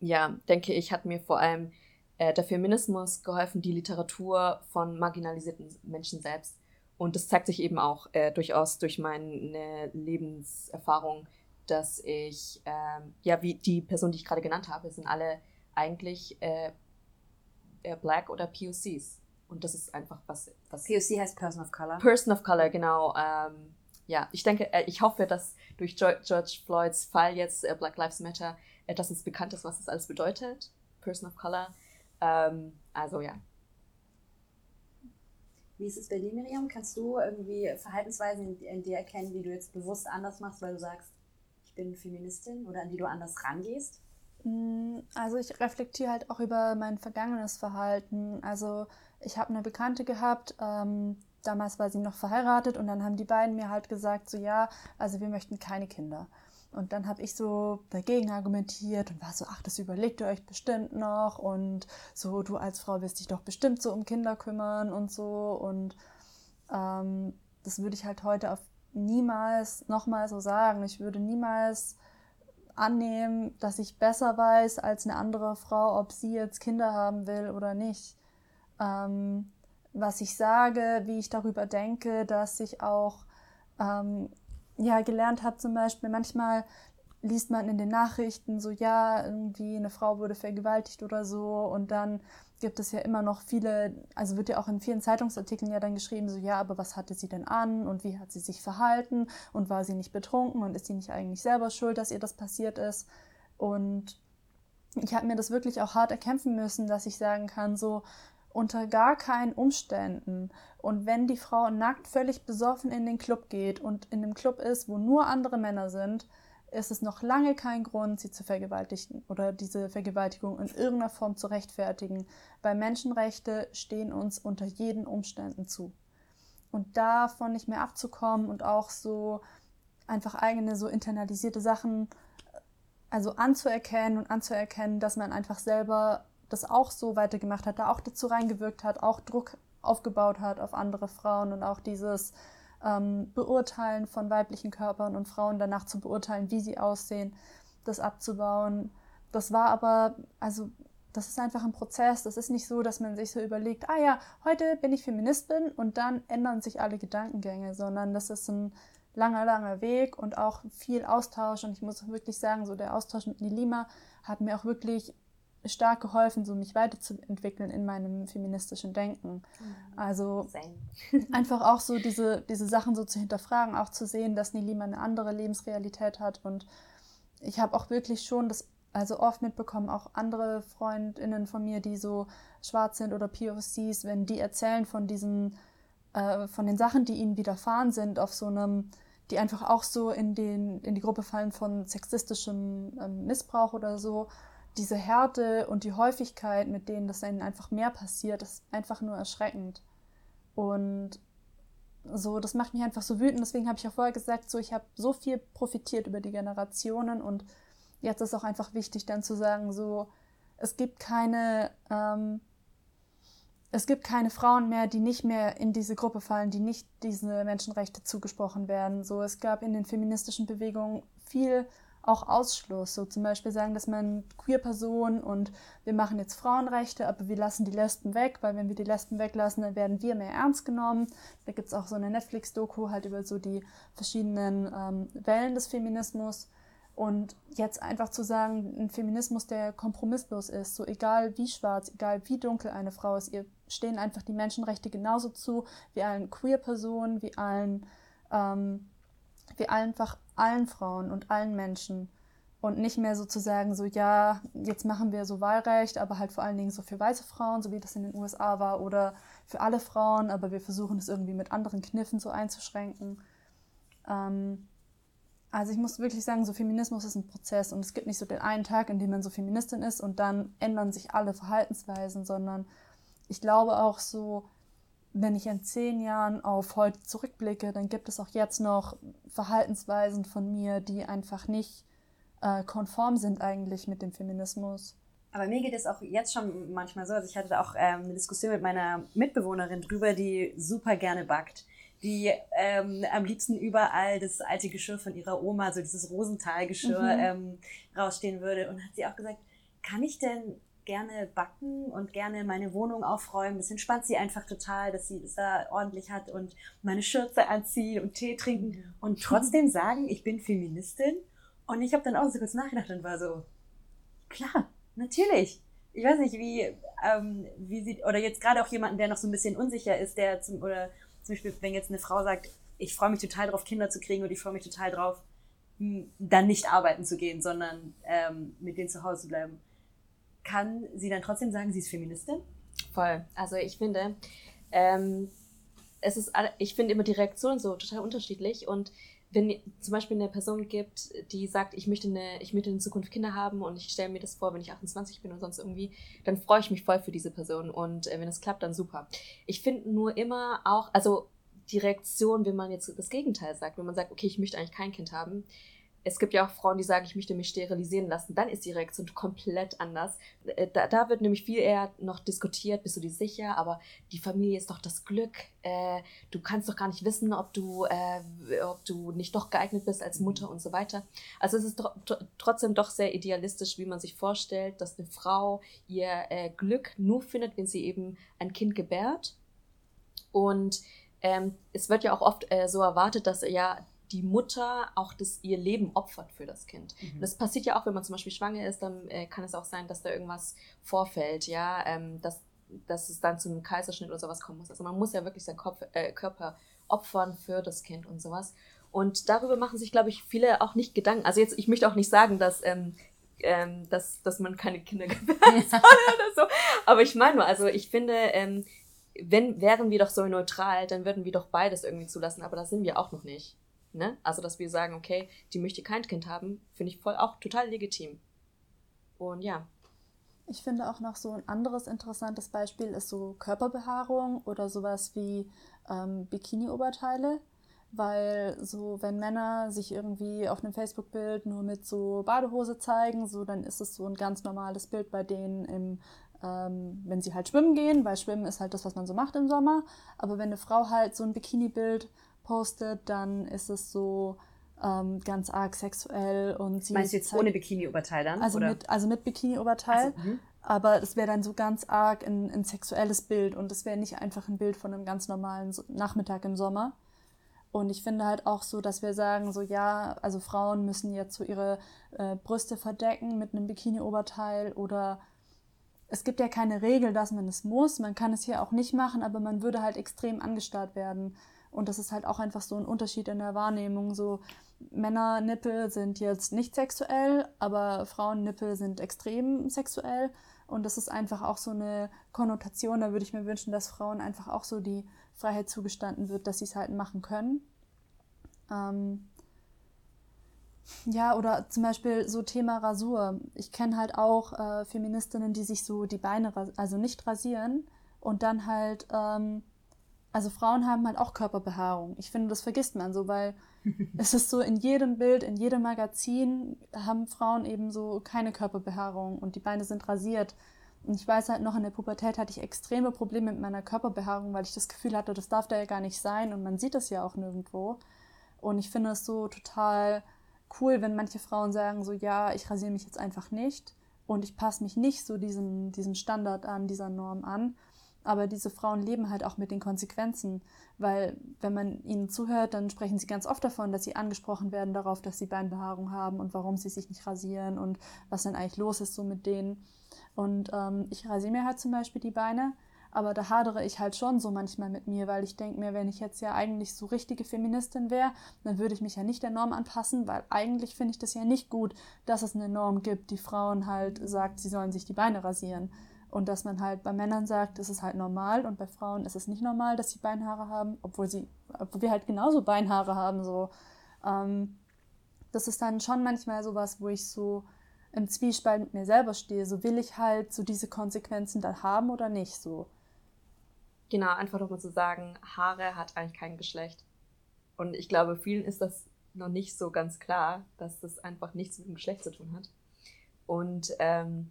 S3: ja, denke ich, hat mir vor allem äh, der Feminismus geholfen, die Literatur von marginalisierten Menschen selbst. Und das zeigt sich eben auch äh, durchaus durch meine Lebenserfahrung, dass ich, ähm, ja, wie die Person, die ich gerade genannt habe, sind alle eigentlich äh, Black oder POCs. Und das ist einfach was, was.
S4: POC heißt Person of Color.
S3: Person of Color, genau. Ähm, ja, ich denke, äh, ich hoffe, dass durch George Floyds Fall jetzt äh, Black Lives Matter, dass es bekannt ist, was das alles bedeutet. Person of Color. Ähm, also ja.
S4: Wie ist es bei dir, Miriam? Kannst du irgendwie Verhaltensweisen in, in dir erkennen, die du jetzt bewusst anders machst, weil du sagst, ich bin Feministin oder an die du anders rangehst?
S2: Mm, also ich reflektiere halt auch über mein vergangenes Verhalten. Also ich habe eine Bekannte gehabt, ähm, damals war sie noch verheiratet und dann haben die beiden mir halt gesagt, so ja, also wir möchten keine Kinder. Und dann habe ich so dagegen argumentiert und war so, ach, das überlegt ihr euch bestimmt noch und so, du als Frau wirst dich doch bestimmt so um Kinder kümmern und so. Und ähm, das würde ich halt heute auf niemals nochmal so sagen. Ich würde niemals annehmen, dass ich besser weiß als eine andere Frau, ob sie jetzt Kinder haben will oder nicht. Ähm, was ich sage, wie ich darüber denke, dass ich auch ähm, ja, gelernt habe, zum Beispiel, manchmal liest man in den Nachrichten so, ja, irgendwie eine Frau wurde vergewaltigt oder so und dann gibt es ja immer noch viele, also wird ja auch in vielen Zeitungsartikeln ja dann geschrieben, so ja, aber was hatte sie denn an und wie hat sie sich verhalten und war sie nicht betrunken und ist sie nicht eigentlich selber schuld, dass ihr das passiert ist? Und ich habe mir das wirklich auch hart erkämpfen müssen, dass ich sagen kann, so unter gar keinen Umständen. Und wenn die Frau nackt völlig besoffen in den Club geht und in dem Club ist, wo nur andere Männer sind, ist es noch lange kein Grund, sie zu vergewaltigen oder diese Vergewaltigung in irgendeiner Form zu rechtfertigen, weil Menschenrechte stehen uns unter jeden Umständen zu. Und davon nicht mehr abzukommen und auch so einfach eigene so internalisierte Sachen also anzuerkennen und anzuerkennen, dass man einfach selber das auch so weitergemacht hat, da auch dazu reingewirkt hat, auch Druck aufgebaut hat auf andere Frauen und auch dieses ähm, Beurteilen von weiblichen Körpern und Frauen danach zu beurteilen, wie sie aussehen, das abzubauen. Das war aber, also das ist einfach ein Prozess. Das ist nicht so, dass man sich so überlegt, ah ja, heute bin ich Feministin und dann ändern sich alle Gedankengänge, sondern das ist ein langer, langer Weg und auch viel Austausch. Und ich muss wirklich sagen, so der Austausch mit Nilima hat mir auch wirklich stark geholfen, so mich weiterzuentwickeln in meinem feministischen Denken. Mhm. Also einfach auch so diese, diese Sachen so zu hinterfragen, auch zu sehen, dass Nilima eine andere Lebensrealität hat. Und ich habe auch wirklich schon das also oft mitbekommen, auch andere Freundinnen von mir, die so schwarz sind oder POCs, wenn die erzählen von diesen, äh, von den Sachen, die ihnen widerfahren sind, auf so einem, die einfach auch so in, den, in die Gruppe fallen von sexistischem äh, Missbrauch oder so, diese Härte und die Häufigkeit, mit denen das ihnen einfach mehr passiert, ist einfach nur erschreckend. Und so, das macht mich einfach so wütend. Deswegen habe ich auch vorher gesagt, so ich habe so viel profitiert über die Generationen und jetzt ist auch einfach wichtig, dann zu sagen, so, es gibt keine, ähm, es gibt keine Frauen mehr, die nicht mehr in diese Gruppe fallen, die nicht diese Menschenrechte zugesprochen werden. So, es gab in den feministischen Bewegungen viel auch Ausschluss. So zum Beispiel sagen, dass man Queer-Personen und wir machen jetzt Frauenrechte, aber wir lassen die Lesben weg, weil wenn wir die Lesben weglassen, dann werden wir mehr ernst genommen. Da gibt es auch so eine Netflix-Doku halt über so die verschiedenen ähm, Wellen des Feminismus. Und jetzt einfach zu sagen, ein Feminismus, der kompromisslos ist, so egal wie schwarz, egal wie dunkel eine Frau ist, ihr stehen einfach die Menschenrechte genauso zu wie allen Queer-Personen, wie allen, ähm, wie einfach allen Frauen und allen Menschen. Und nicht mehr sozusagen so, ja, jetzt machen wir so Wahlrecht, aber halt vor allen Dingen so für weiße Frauen, so wie das in den USA war, oder für alle Frauen, aber wir versuchen es irgendwie mit anderen Kniffen so einzuschränken. Ähm, also ich muss wirklich sagen, so Feminismus ist ein Prozess und es gibt nicht so den einen Tag, in dem man so Feministin ist und dann ändern sich alle Verhaltensweisen, sondern ich glaube auch so, wenn ich in zehn Jahren auf heute zurückblicke, dann gibt es auch jetzt noch Verhaltensweisen von mir, die einfach nicht äh, konform sind eigentlich mit dem Feminismus.
S4: Aber mir geht es auch jetzt schon manchmal so, also ich hatte da auch ähm, eine Diskussion mit meiner Mitbewohnerin drüber, die super gerne backt die ähm, am liebsten überall das alte Geschirr von ihrer Oma, so dieses Rosenthal-Geschirr, mhm. ähm, rausstehen würde. Und hat sie auch gesagt, kann ich denn gerne backen und gerne meine Wohnung aufräumen. Das entspannt sie einfach total, dass sie es da ordentlich hat und meine Schürze anziehen und Tee trinken und trotzdem sagen, ich bin Feministin. Und ich habe dann auch so kurz nachgedacht und war so, klar, natürlich. Ich weiß nicht, wie, ähm, wie sie, oder jetzt gerade auch jemanden, der noch so ein bisschen unsicher ist, der zum, oder zum Beispiel, wenn jetzt eine Frau sagt, ich freue mich total drauf, Kinder zu kriegen und ich freue mich total drauf, dann nicht arbeiten zu gehen, sondern ähm, mit denen zu Hause zu bleiben, kann sie dann trotzdem sagen, sie ist Feministin?
S3: Voll. Also ich finde, ähm, es ist, ich finde immer die Reaktion so total unterschiedlich und wenn zum Beispiel eine Person gibt, die sagt, ich möchte, eine, ich möchte in Zukunft Kinder haben und ich stelle mir das vor, wenn ich 28 bin und sonst irgendwie, dann freue ich mich voll für diese Person und äh, wenn es klappt, dann super. Ich finde nur immer auch, also die Reaktion, wenn man jetzt das Gegenteil sagt, wenn man sagt, okay, ich möchte eigentlich kein Kind haben, es gibt ja auch Frauen, die sagen, ich möchte mich sterilisieren lassen. Dann ist die Reaktion komplett anders. Äh, da, da wird nämlich viel eher noch diskutiert, bist du dir sicher? Aber die Familie ist doch das Glück. Äh, du kannst doch gar nicht wissen, ob du, äh, ob du nicht doch geeignet bist als Mutter und so weiter. Also es ist tr trotzdem doch sehr idealistisch, wie man sich vorstellt, dass eine Frau ihr äh, Glück nur findet, wenn sie eben ein Kind gebärt. Und ähm, es wird ja auch oft äh, so erwartet, dass ja die Mutter auch das, ihr Leben opfert für das Kind. Mhm. Das passiert ja auch, wenn man zum Beispiel schwanger ist, dann äh, kann es auch sein, dass da irgendwas vorfällt, ja, ähm, dass, dass es dann zu einem Kaiserschnitt oder sowas kommen muss. Also man muss ja wirklich seinen Kopf, äh, Körper opfern für das Kind und sowas. Und darüber machen sich, glaube ich, viele auch nicht Gedanken. Also jetzt, ich möchte auch nicht sagen, dass, ähm, ähm, dass, dass man keine Kinder gebären soll oder so. Aber ich meine nur, also ich finde, ähm, wenn, wären wir doch so neutral, dann würden wir doch beides irgendwie zulassen, aber da sind wir auch noch nicht. Ne? Also, dass wir sagen, okay, die möchte kein Kind haben, finde ich voll auch total legitim. Und ja.
S2: Ich finde auch noch so ein anderes interessantes Beispiel ist so Körperbehaarung oder sowas wie ähm, Bikini-Oberteile. Weil so, wenn Männer sich irgendwie auf einem Facebook-Bild nur mit so Badehose zeigen, so dann ist es so ein ganz normales Bild bei denen im ähm, wenn sie halt schwimmen gehen, weil Schwimmen ist halt das, was man so macht im Sommer. Aber wenn eine Frau halt so ein Bikini-Bild postet, dann ist es so ähm, ganz arg sexuell und sie.
S1: Meinst du jetzt ohne Bikini-Oberteil dann?
S2: Also
S1: oder?
S2: mit, also mit Bikini-Oberteil.
S1: Ach so, mhm.
S2: Aber es wäre dann so ganz arg ein, ein sexuelles Bild und es wäre nicht einfach ein Bild von einem ganz normalen Nachmittag im Sommer. Und ich finde halt auch so, dass wir sagen, so ja, also Frauen müssen jetzt so ihre äh, Brüste verdecken mit einem Bikini-Oberteil oder es gibt ja keine Regel, dass man es muss. Man kann es hier auch nicht machen, aber man würde halt extrem angestarrt werden. Und das ist halt auch einfach so ein Unterschied in der Wahrnehmung. So Männernippel sind jetzt nicht sexuell, aber Frauennippel sind extrem sexuell. Und das ist einfach auch so eine Konnotation. Da würde ich mir wünschen, dass Frauen einfach auch so die Freiheit zugestanden wird, dass sie es halt machen können. Ähm, ja, oder zum Beispiel so Thema Rasur. Ich kenne halt auch äh, Feministinnen, die sich so die Beine, also nicht rasieren und dann halt, ähm, also Frauen haben halt auch Körperbehaarung. Ich finde, das vergisst man so, weil es ist so in jedem Bild, in jedem Magazin haben Frauen eben so keine Körperbehaarung und die Beine sind rasiert. Und ich weiß halt noch, in der Pubertät hatte ich extreme Probleme mit meiner Körperbehaarung, weil ich das Gefühl hatte, das darf da ja gar nicht sein und man sieht das ja auch nirgendwo. Und ich finde es so total cool, wenn manche Frauen sagen, so ja, ich rasiere mich jetzt einfach nicht und ich passe mich nicht so diesem, diesem Standard an, dieser Norm an. Aber diese Frauen leben halt auch mit den Konsequenzen, weil wenn man ihnen zuhört, dann sprechen sie ganz oft davon, dass sie angesprochen werden darauf, dass sie Beinbehaarung haben und warum sie sich nicht rasieren und was denn eigentlich los ist so mit denen. Und ähm, ich rasiere mir halt zum Beispiel die Beine, aber da hadere ich halt schon so manchmal mit mir, weil ich denke mir, wenn ich jetzt ja eigentlich so richtige Feministin wäre, dann würde ich mich ja nicht der Norm anpassen, weil eigentlich finde ich das ja nicht gut, dass es eine Norm gibt, die Frauen halt sagt, sie sollen sich die Beine rasieren. Und dass man halt bei Männern sagt, es ist halt normal und bei Frauen ist es nicht normal, dass sie Beinhaare haben, obwohl sie, obwohl wir halt genauso Beinhaare haben, so. Ähm, das ist dann schon manchmal sowas, wo ich so im Zwiespalt mit mir selber stehe. So will ich halt so diese Konsequenzen dann haben oder nicht so.
S3: Genau, einfach nochmal zu sagen, Haare hat eigentlich kein Geschlecht. Und ich glaube, vielen ist das noch nicht so ganz klar, dass das einfach nichts mit dem Geschlecht zu tun hat. Und ähm,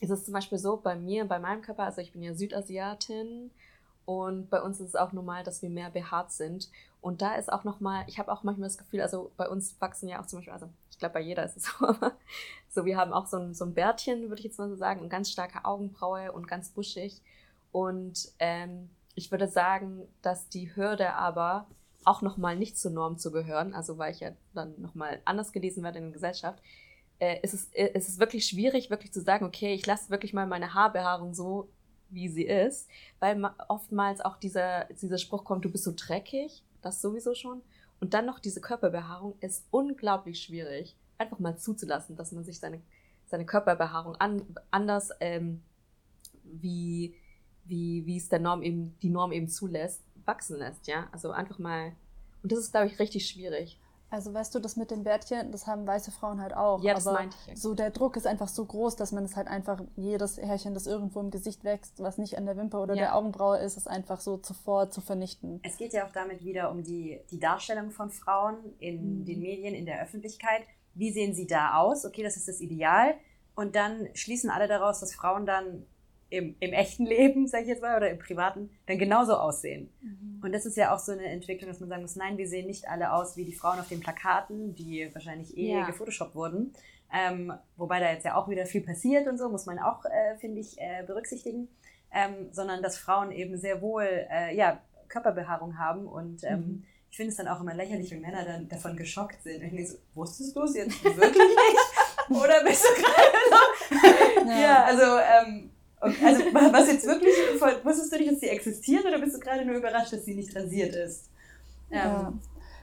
S3: es ist zum Beispiel so bei mir, bei meinem Körper, also ich bin ja Südasiatin und bei uns ist es auch normal, dass wir mehr behaart sind. Und da ist auch nochmal, ich habe auch manchmal das Gefühl, also bei uns wachsen ja auch zum Beispiel, also ich glaube bei jeder ist es so, aber so wir haben auch so ein, so ein Bärtchen, würde ich jetzt mal so sagen, und ganz starke Augenbraue und ganz buschig. Und ähm, ich würde sagen, dass die Hürde aber auch nochmal nicht zur Norm zu gehören, also weil ich ja dann nochmal anders gelesen werde in der Gesellschaft, äh, ist, es, äh, ist es wirklich schwierig, wirklich zu sagen, okay, ich lasse wirklich mal meine Haarbehaarung so, wie sie ist, weil ma- oftmals auch dieser, dieser Spruch kommt, du bist so dreckig, das sowieso schon. Und dann noch diese Körperbehaarung ist unglaublich schwierig, einfach mal zuzulassen, dass man sich seine, seine Körperbehaarung an, anders, ähm, wie, wie, wie es der Norm eben, die Norm eben zulässt, wachsen lässt, ja. Also einfach mal, und das ist, glaube ich, richtig schwierig.
S2: Also weißt du, das mit dem Bärtchen, das haben weiße Frauen halt auch.
S3: Ja, das
S2: aber
S3: meinte ich. ja.
S2: so der Druck ist einfach so groß, dass man es halt einfach jedes Härchen, das irgendwo im Gesicht wächst, was nicht an der Wimper oder
S3: Ja.
S2: der Augenbraue ist, ist einfach so zuvor zu vernichten.
S1: Es geht ja auch damit wieder um die, die Darstellung von Frauen in
S2: Mhm.
S1: den Medien, in der Öffentlichkeit. Wie sehen sie da aus? Okay, das ist das Ideal. Und dann schließen alle daraus, dass Frauen dann im, im echten Leben, sag ich jetzt mal, oder im privaten, dann genauso aussehen. Und das ist ja auch so eine Entwicklung, dass man sagen muss, nein, wir sehen nicht alle aus wie die Frauen auf den Plakaten, die wahrscheinlich eh
S3: Ja.
S1: gefotoshoppt wurden. Ähm, wobei da jetzt ja auch wieder viel passiert und so, muss man auch, äh, finde ich, äh, berücksichtigen. Ähm, sondern dass Frauen eben sehr wohl äh, ja, Körperbehaarung haben und ähm,
S2: Mhm.
S1: ich finde es dann auch immer lächerlich, wenn Männer dann davon geschockt sind. Irgendwie so, wusstest du es jetzt wirklich nicht? Oder bist du gerade so? ja. also, ähm, okay, also was jetzt wirklich, wusstest du nicht, dass sie existiert oder bist du gerade nur überrascht, dass sie nicht rasiert ist?
S2: Ja.
S1: Ähm,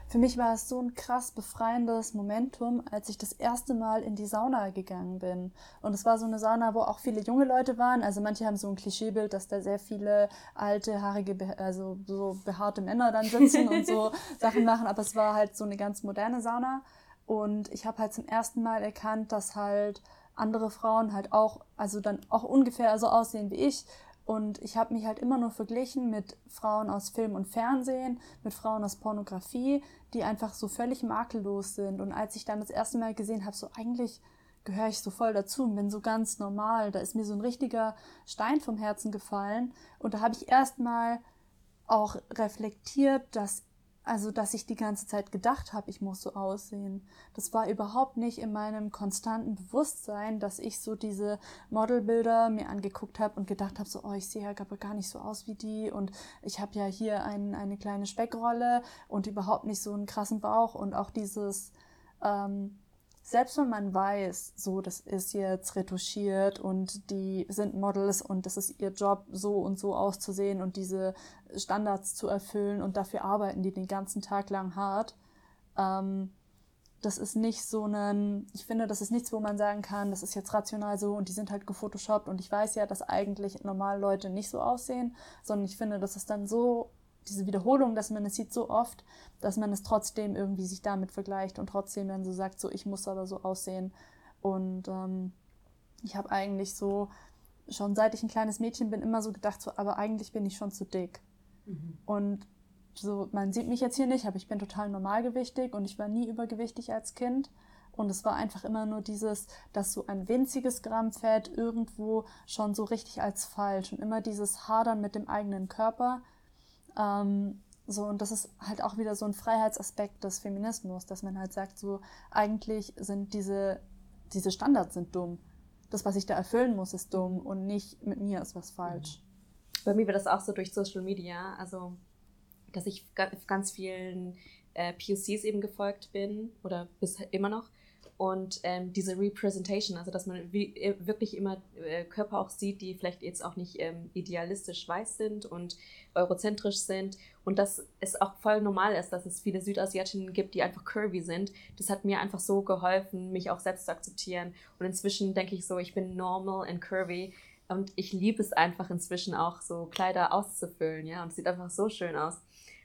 S2: Für mich war es so ein krass befreiendes Momentum, als ich das erste Mal in die Sauna gegangen bin. Und es war so eine Sauna, wo auch viele junge Leute waren. Also manche haben so ein Klischeebild, dass da sehr viele alte, haarige, also so behaarte Männer dann sitzen und so Sachen machen. Aber es war halt so eine ganz moderne Sauna. Und ich habe halt zum ersten Mal erkannt, dass halt andere Frauen halt auch, also dann auch ungefähr so aussehen wie ich. Und ich habe mich halt immer nur verglichen mit Frauen aus Film und Fernsehen, mit Frauen aus Pornografie, die einfach so völlig makellos sind. Und als ich dann das erste Mal gesehen habe, so eigentlich gehöre ich so voll dazu und bin so ganz normal. Da ist mir so ein richtiger Stein vom Herzen gefallen. Und da habe ich erstmal auch reflektiert, dass also, dass ich die ganze Zeit gedacht habe, ich muss so aussehen. Das war überhaupt nicht in meinem konstanten Bewusstsein, dass ich so diese Modelbilder mir angeguckt habe und gedacht habe, so, oh, ich sehe ja gar nicht so aus wie die und ich habe ja hier ein, eine kleine Speckrolle und überhaupt nicht so einen krassen Bauch und auch dieses, ähm, selbst wenn man weiß, so, das ist jetzt retuschiert und die sind Models und das ist ihr Job, so und so auszusehen und diese Standards zu erfüllen und dafür arbeiten die den ganzen Tag lang hart. Ähm, das ist nicht so ein, ich finde, das ist nichts, wo man sagen kann, das ist jetzt rational so und die sind halt gefotoshoppt und ich weiß ja, dass eigentlich normale Leute nicht so aussehen, sondern ich finde, das ist dann so diese Wiederholung, dass man es sieht so oft, dass man es trotzdem irgendwie sich damit vergleicht und trotzdem dann so sagt, so ich muss aber so aussehen. Und ähm, ich habe eigentlich so, schon seit ich ein kleines Mädchen bin, immer so gedacht, so, aber eigentlich bin ich schon zu dick. Mhm. Und so, man sieht mich jetzt hier nicht, aber ich bin total normalgewichtig und ich war nie übergewichtig als Kind. Und es war einfach immer nur dieses, dass so ein winziges Gramm Fett irgendwo schon so richtig als falsch und immer dieses Hadern mit dem eigenen Körper ähm, so, und das ist halt auch wieder so ein Freiheitsaspekt des Feminismus, dass man halt sagt, so eigentlich sind diese, diese Standards sind dumm. Das, was ich da erfüllen muss, ist dumm und nicht mit mir ist was falsch.
S3: Bei mir wird das auch so durch Social Media, also dass ich ganz vielen äh, POCs eben gefolgt bin oder bis immer noch und ähm, diese Representation, also dass man äh, wirklich immer äh, Körper auch sieht, die vielleicht jetzt auch nicht ähm, idealistisch weiß sind und eurozentrisch sind und dass es auch voll normal ist, dass es viele Südasiatinnen gibt, die einfach curvy sind. Das hat mir einfach so geholfen, mich auch selbst zu akzeptieren und inzwischen denke ich so, ich bin normal and curvy und ich liebe es einfach inzwischen auch so Kleider auszufüllen, ja, und es sieht einfach so schön aus.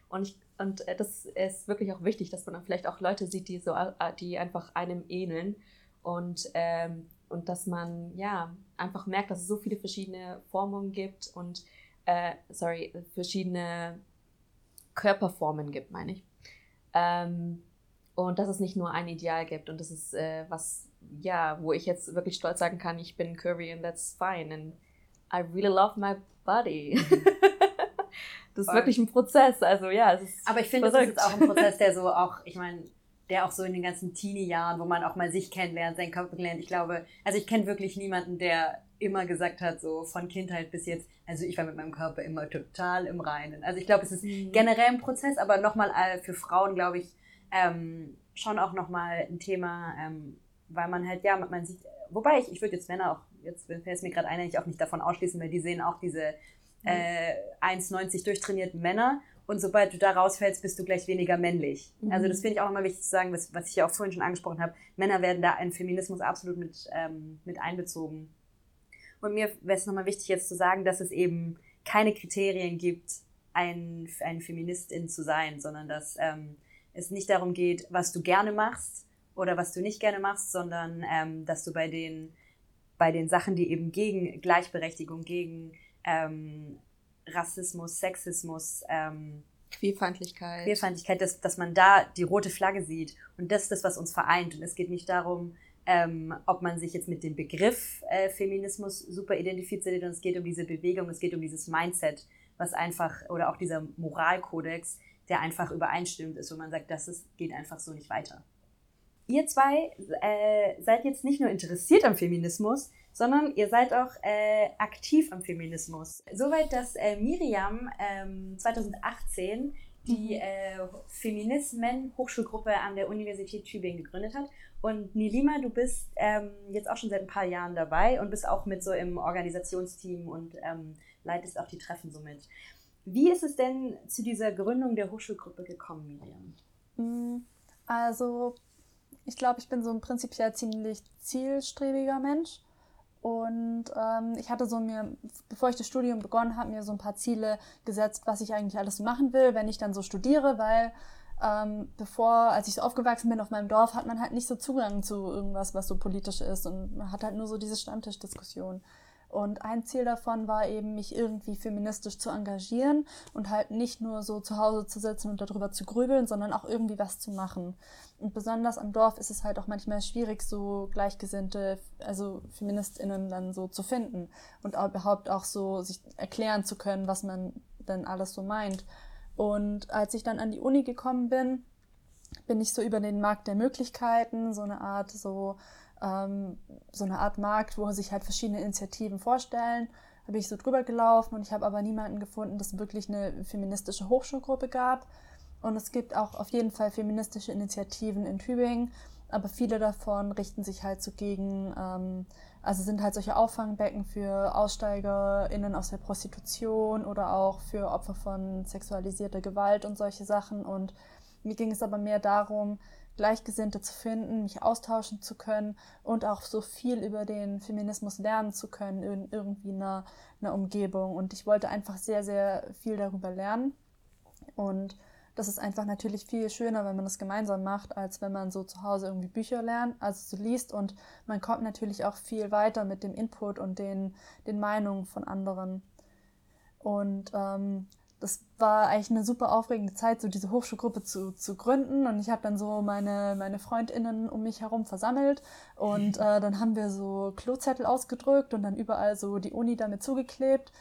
S3: Und ich und äh, das ist wirklich auch wichtig, dass man dann vielleicht auch Leute sieht, die so, äh, die einfach einem ähneln. Und, ähm, und dass man ja einfach merkt, dass es so viele verschiedene Formen gibt und äh, sorry, verschiedene Körperformen gibt, meine ich. Ähm, und dass es nicht nur ein Ideal gibt. Und das ist äh, was, ja, wo ich jetzt wirklich stolz sagen kann, ich bin curvy and that's fine. And I really love my body. Das ist wirklich ein Prozess. Also ja, es ist.
S1: Aber ich finde, das ist jetzt auch ein Prozess, der so auch, ich meine, der auch so in den ganzen Teenie-Jahren, wo man auch mal sich kennenlernt, seinen Körper kennenlernt. Ich glaube, also ich kenne wirklich niemanden, der immer gesagt hat, so von Kindheit bis jetzt, also ich war mit meinem Körper immer total im Reinen. Also ich glaube, es ist mhm. generell ein Prozess, aber nochmal äh, für Frauen, glaube ich, ähm, schon auch nochmal ein Thema, ähm, weil man halt, ja, man sieht, wobei ich, ich würde jetzt Männer auch, jetzt fällt es mir gerade ein, ich auch nicht davon ausschließen, weil die sehen auch diese äh, 1,90 durchtrainierten Männer und sobald du da rausfällst, bist du gleich weniger männlich. Mhm. Also das finde ich auch nochmal wichtig zu sagen, was, was ich ja auch vorhin schon angesprochen habe. Männer werden da in Feminismus absolut mit, ähm, mit einbezogen. Und mir wäre es nochmal wichtig jetzt zu sagen, dass es eben keine Kriterien gibt, ein, ein Feministin zu sein, sondern dass ähm, es nicht darum geht, was du gerne machst oder was du nicht gerne machst, sondern ähm, dass du bei den, bei den Sachen, die eben gegen Gleichberechtigung, gegen ähm, Rassismus, Sexismus, ähm,
S3: Queerfeindlichkeit.
S1: Queerfeindlichkeit, dass, dass man da die rote Flagge sieht. Und das ist das, was uns vereint. Und es geht nicht darum, ähm, ob man sich jetzt mit dem Begriff äh, Feminismus super identifiziert, sondern es geht um diese Bewegung, es geht um dieses Mindset, was einfach, oder auch dieser Moralkodex, der einfach übereinstimmt ist, wo man sagt, das ist, geht einfach so nicht weiter. Ihr zwei äh, seid jetzt nicht nur interessiert am Feminismus, sondern ihr seid auch äh, aktiv am Feminismus. Soweit, dass äh, Miriam ähm, 2018 die mhm. äh, Feminismen-Hochschulgruppe an der Universität Tübingen gegründet hat. Und Nilima, du bist ähm, jetzt auch schon seit ein paar Jahren dabei und bist auch mit so im Organisationsteam und ähm, leitest auch die Treffen so mit. Wie ist es denn zu dieser Gründung der Hochschulgruppe gekommen, Miriam?
S2: Mm, also, ich glaube, ich bin so ein prinzipiell ziemlich zielstrebiger Mensch. Und ähm, ich hatte so mir, bevor ich das Studium begonnen habe, mir so ein paar Ziele gesetzt, was ich eigentlich alles machen will, wenn ich dann so studiere, weil ähm, bevor, als ich so aufgewachsen bin auf meinem Dorf, hat man halt nicht so Zugang zu irgendwas, was so politisch ist und man hat halt nur so diese Stammtischdiskussion. Und ein Ziel davon war eben, mich irgendwie feministisch zu engagieren und halt nicht nur so zu Hause zu sitzen und darüber zu grübeln, sondern auch irgendwie was zu machen. Und besonders am Dorf ist es halt auch manchmal schwierig, so Gleichgesinnte, also FeministInnen dann so zu finden und überhaupt auch so sich erklären zu können, was man denn alles so meint. Und als ich dann an die Uni gekommen bin, bin ich so über den Markt der Möglichkeiten, so eine Art so ähm, so eine Art Markt, wo sich halt verschiedene Initiativen vorstellen. Da bin ich so drüber gelaufen und ich habe aber niemanden gefunden, dass es wirklich eine feministische Hochschulgruppe gab. Und es gibt auch auf jeden Fall feministische Initiativen in Tübingen, aber viele davon richten sich halt so gegen, ähm, also sind halt solche Auffangbecken für AussteigerInnen aus der Prostitution oder auch für Opfer von sexualisierter Gewalt und solche Sachen. Und mir ging es aber mehr darum, Gleichgesinnte zu finden, mich austauschen zu können und auch so viel über den Feminismus lernen zu können in irgendwie einer, einer Umgebung. Und ich wollte einfach sehr, sehr viel darüber lernen. Und das ist einfach natürlich viel schöner, wenn man das gemeinsam macht, als wenn man so zu Hause irgendwie Bücher lernt, also so liest. Und man kommt natürlich auch viel weiter mit dem Input und den, den Meinungen von anderen. Und ähm, das war eigentlich eine super aufregende Zeit, so diese Hochschulgruppe zu, zu gründen. Und ich habe dann so meine, meine FreundInnen um mich herum versammelt. Und äh, dann haben wir so Klozettel ausgedrückt und dann überall so die Uni damit zugeklebt.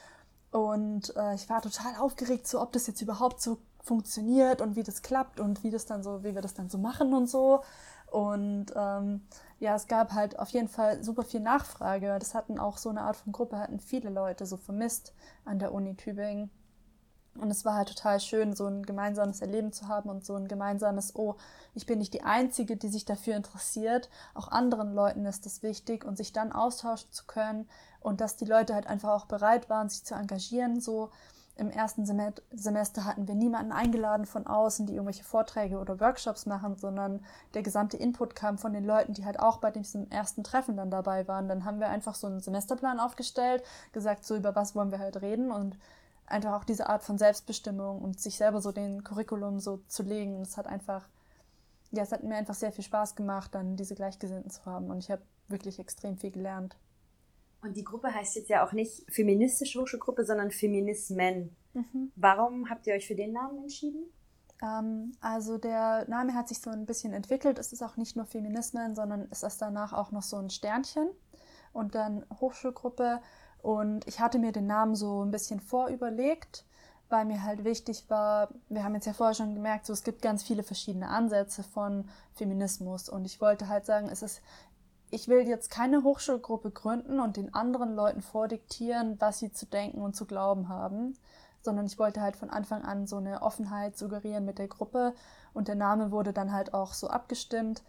S2: Und äh, ich war total aufgeregt, so ob das jetzt überhaupt so funktioniert und wie das klappt und wie das dann so, wie wir das dann so machen und so. Und ähm, ja, es gab halt auf jeden Fall super viel Nachfrage. Das hatten auch so eine Art von Gruppe, hatten viele Leute so vermisst an der Uni Tübingen. Und es war halt total schön, so ein gemeinsames Erleben zu haben und so ein gemeinsames, oh, ich bin nicht die Einzige, die sich dafür interessiert. Auch anderen Leuten ist das wichtig und sich dann austauschen zu können und dass die Leute halt einfach auch bereit waren, sich zu engagieren. So im ersten Semester hatten wir niemanden eingeladen von außen, die irgendwelche Vorträge oder Workshops machen, sondern der gesamte Input kam von den Leuten, die halt auch bei diesem ersten Treffen dann dabei waren. Dann haben wir einfach so einen Semesterplan aufgestellt, gesagt, so über was wollen wir halt reden und einfach auch diese Art von Selbstbestimmung und sich selber so den Curriculum so zu legen. Es hat einfach, ja, es hat mir einfach sehr viel Spaß gemacht, dann diese Gleichgesinnten zu haben und ich habe wirklich extrem viel gelernt.
S4: Und die Gruppe heißt jetzt ja auch nicht feministische Hochschulgruppe, sondern Feminismen. Mhm. Warum habt ihr euch für den Namen entschieden?
S2: Ähm, also der Name hat sich so ein bisschen entwickelt. Es ist auch nicht nur Feminismen, sondern es ist danach auch noch so ein Sternchen und dann Hochschulgruppe. Und ich hatte mir den Namen so ein bisschen vorüberlegt, weil mir halt wichtig war, wir haben jetzt ja vorher schon gemerkt, so es gibt ganz viele verschiedene Ansätze von Feminismus. Und ich wollte halt sagen, es ist, ich will jetzt keine Hochschulgruppe gründen und den anderen Leuten vordiktieren, was sie zu denken und zu glauben haben, sondern ich wollte halt von Anfang an so eine Offenheit suggerieren mit der Gruppe und der Name wurde dann halt auch so abgestimmt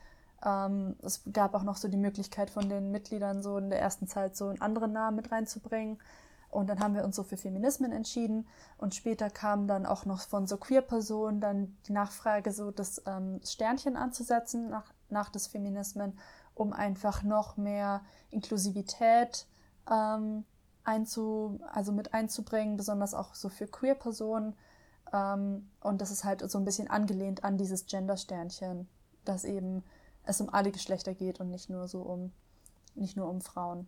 S2: ähm, es gab auch noch so die Möglichkeit von den Mitgliedern so in der ersten Zeit so einen anderen Namen mit reinzubringen. Und dann haben wir uns so für Feminismen entschieden. Und später kam dann auch noch von so Queer-Personen dann die Nachfrage, so das ähm, Sternchen anzusetzen nach, nach des Feminismen, um einfach noch mehr Inklusivität ähm, einzu, also mit einzubringen, besonders auch so für Queer-Personen. Ähm, und das ist halt so ein bisschen angelehnt an dieses Gender-Sternchen, das eben es um alle Geschlechter geht und nicht nur so um, nicht nur um Frauen.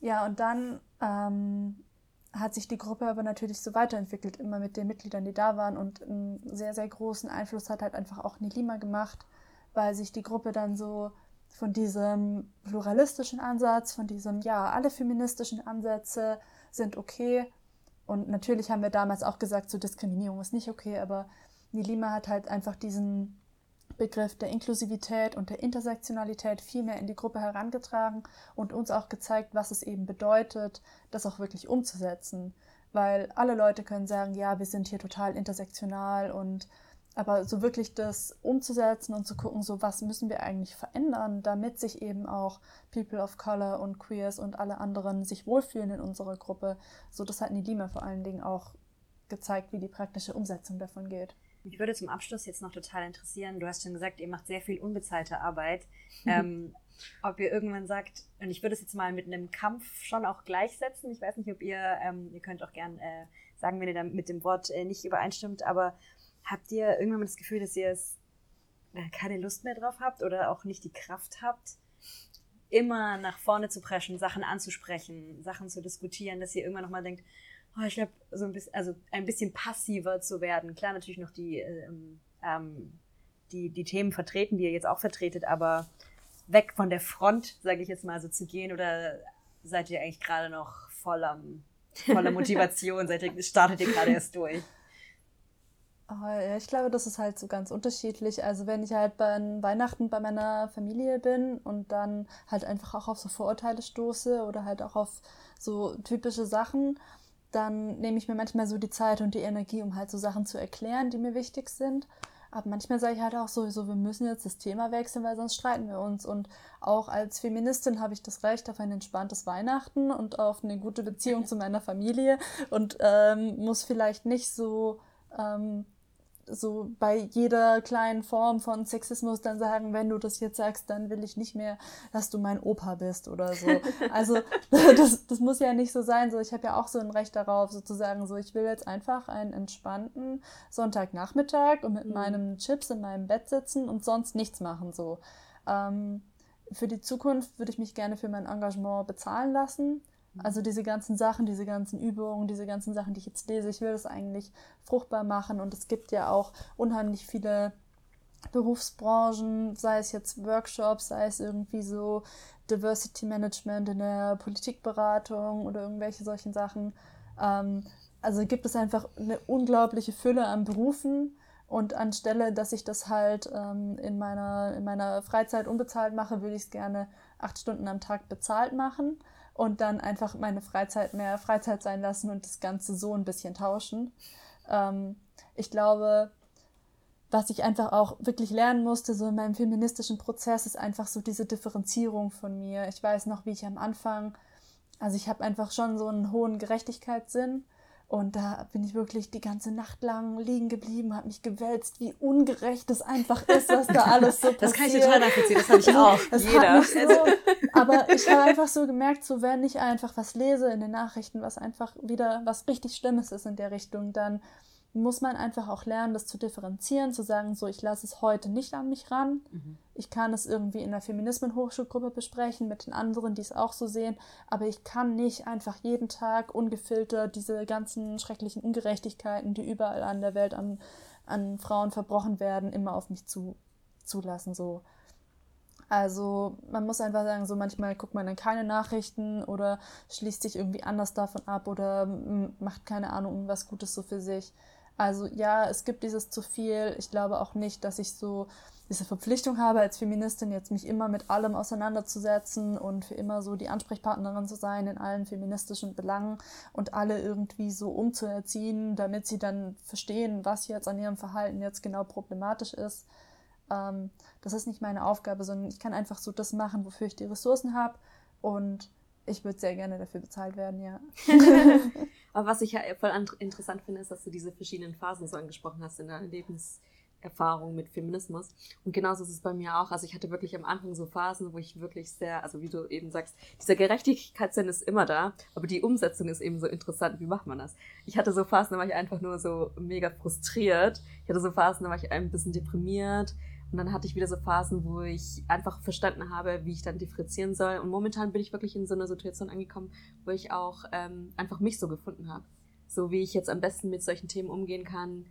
S2: Ja, und dann ähm, hat sich die Gruppe aber natürlich so weiterentwickelt, immer mit den Mitgliedern, die da waren. Und einen sehr, sehr großen Einfluss hat halt einfach auch Nilima gemacht, weil sich die Gruppe dann so von diesem pluralistischen Ansatz, von diesem, ja, alle feministischen Ansätze sind okay. Und natürlich haben wir damals auch gesagt, so Diskriminierung ist nicht okay, aber Nilima hat halt einfach diesen Begriff der Inklusivität und der Intersektionalität viel mehr in die Gruppe herangetragen und uns auch gezeigt, was es eben bedeutet, das auch wirklich umzusetzen. Weil alle Leute können sagen, ja, wir sind hier total intersektional und aber so wirklich das umzusetzen und zu gucken, so was müssen wir eigentlich verändern, damit sich eben auch People of Color und Queers und alle anderen sich wohlfühlen in unserer Gruppe. So das hat Nilima vor allen Dingen auch gezeigt, wie die praktische Umsetzung davon geht.
S4: Mich würde zum Abschluss jetzt noch total interessieren, du hast schon gesagt, ihr macht sehr viel unbezahlte Arbeit. ähm, ob ihr irgendwann sagt, und ich würde es jetzt mal mit einem Kampf schon auch gleichsetzen. Ich weiß nicht, ob ihr, ähm, ihr könnt auch gern äh, sagen, wenn ihr dann mit dem Wort äh, nicht übereinstimmt, aber habt ihr irgendwann mal das Gefühl, dass ihr es äh, keine Lust mehr drauf habt oder auch nicht die Kraft habt, immer nach vorne zu preschen, Sachen anzusprechen, Sachen zu diskutieren, dass ihr irgendwann nochmal denkt, oh, ich glaube, so ein bisschen, also ein bisschen passiver zu werden. Klar, natürlich noch die, ähm, ähm, die, die Themen vertreten, die ihr jetzt auch vertretet, aber weg von der Front, sage ich jetzt mal so zu gehen, oder seid ihr eigentlich gerade noch voller, voller Motivation, seid ihr, startet ihr gerade erst durch?
S2: Oh, ja, ich glaube, das ist halt so ganz unterschiedlich. Also wenn ich halt bei Weihnachten bei meiner Familie bin und dann halt einfach auch auf so Vorurteile stoße oder halt auch auf so typische Sachen, dann nehme ich mir manchmal so die Zeit und die Energie, um halt so Sachen zu erklären, die mir wichtig sind. Aber manchmal sage ich halt auch sowieso, wir müssen jetzt das Thema wechseln, weil sonst streiten wir uns. Und auch als Feministin habe ich das Recht auf ein entspanntes Weihnachten und auf eine gute Beziehung zu meiner Familie und ähm, muss vielleicht nicht so ähm, so bei jeder kleinen Form von Sexismus dann sagen, wenn du das jetzt sagst, dann will ich nicht mehr, dass du mein Opa bist oder so. Also das, das muss ja nicht so sein. So, ich habe ja auch so ein Recht darauf, sozusagen, so ich will jetzt einfach einen entspannten Sonntagnachmittag und mit mhm. meinem Chips in meinem Bett sitzen und sonst nichts machen. So. Ähm, für die Zukunft würde ich mich gerne für mein Engagement bezahlen lassen. Also diese ganzen Sachen, diese ganzen Übungen, diese ganzen Sachen, die ich jetzt lese, ich will das eigentlich fruchtbar machen. Und es gibt ja auch unheimlich viele Berufsbranchen, sei es jetzt Workshops, sei es irgendwie so Diversity Management in der Politikberatung oder irgendwelche solchen Sachen. Ähm, also gibt es einfach eine unglaubliche Fülle an Berufen. Und anstelle, dass ich das halt ähm, in, meiner, in meiner Freizeit unbezahlt mache, würde ich es gerne acht Stunden am Tag bezahlt machen und dann einfach meine Freizeit mehr Freizeit sein lassen und das Ganze so ein bisschen tauschen. Ähm, ich glaube, was ich einfach auch wirklich lernen musste, so in meinem feministischen Prozess, ist einfach so diese Differenzierung von mir. Ich weiß noch, wie ich am Anfang, also ich habe einfach schon so einen hohen Gerechtigkeitssinn und da bin ich wirklich die ganze Nacht lang liegen geblieben, habe mich gewälzt, wie ungerecht es einfach ist, was da alles so passiert.
S4: Das kann ich total nachvollziehen, das habe ich auch.
S2: Das Jeder. So, aber ich habe einfach so gemerkt, so wenn ich einfach was lese in den Nachrichten, was einfach wieder was richtig Schlimmes ist in der Richtung, dann muss man einfach auch lernen, das zu differenzieren, zu sagen, so, ich lasse es heute nicht an mich ran. Mhm. Ich kann es irgendwie in der Feminismen-Hochschulgruppe besprechen mit den anderen, die es auch so sehen, aber ich kann nicht einfach jeden Tag ungefiltert diese ganzen schrecklichen Ungerechtigkeiten, die überall an der Welt an, an Frauen verbrochen werden, immer auf mich zu, zulassen. So. Also man muss einfach sagen, so manchmal guckt man dann keine Nachrichten oder schließt sich irgendwie anders davon ab oder macht keine Ahnung was Gutes so für sich. Also ja, es gibt dieses zu viel. Ich glaube auch nicht, dass ich so diese Verpflichtung habe, als Feministin jetzt mich immer mit allem auseinanderzusetzen und für immer so die Ansprechpartnerin zu sein in allen feministischen Belangen und alle irgendwie so umzuerziehen, damit sie dann verstehen, was jetzt an ihrem Verhalten jetzt genau problematisch ist. Ähm, das ist nicht meine Aufgabe, sondern ich kann einfach so das machen, wofür ich die Ressourcen habe und ich würde sehr gerne dafür bezahlt werden, ja.
S3: Aber was ich ja voll interessant finde, ist, dass du diese verschiedenen Phasen so angesprochen hast in deiner Lebenserfahrung mit Feminismus. Und genauso ist es bei mir auch. Also ich hatte wirklich am Anfang so Phasen, wo ich wirklich sehr, also wie du eben sagst, dieser Gerechtigkeitssinn ist immer da, aber die Umsetzung ist eben so interessant. Wie macht man das? Ich hatte so Phasen, da war ich einfach nur so mega frustriert. Ich hatte so Phasen, da war ich ein bisschen deprimiert und dann hatte ich wieder so Phasen, wo ich einfach verstanden habe, wie ich dann differenzieren soll. Und momentan bin ich wirklich in so einer Situation angekommen, wo ich auch ähm, einfach mich so gefunden habe. So wie ich jetzt am besten mit solchen Themen umgehen kann.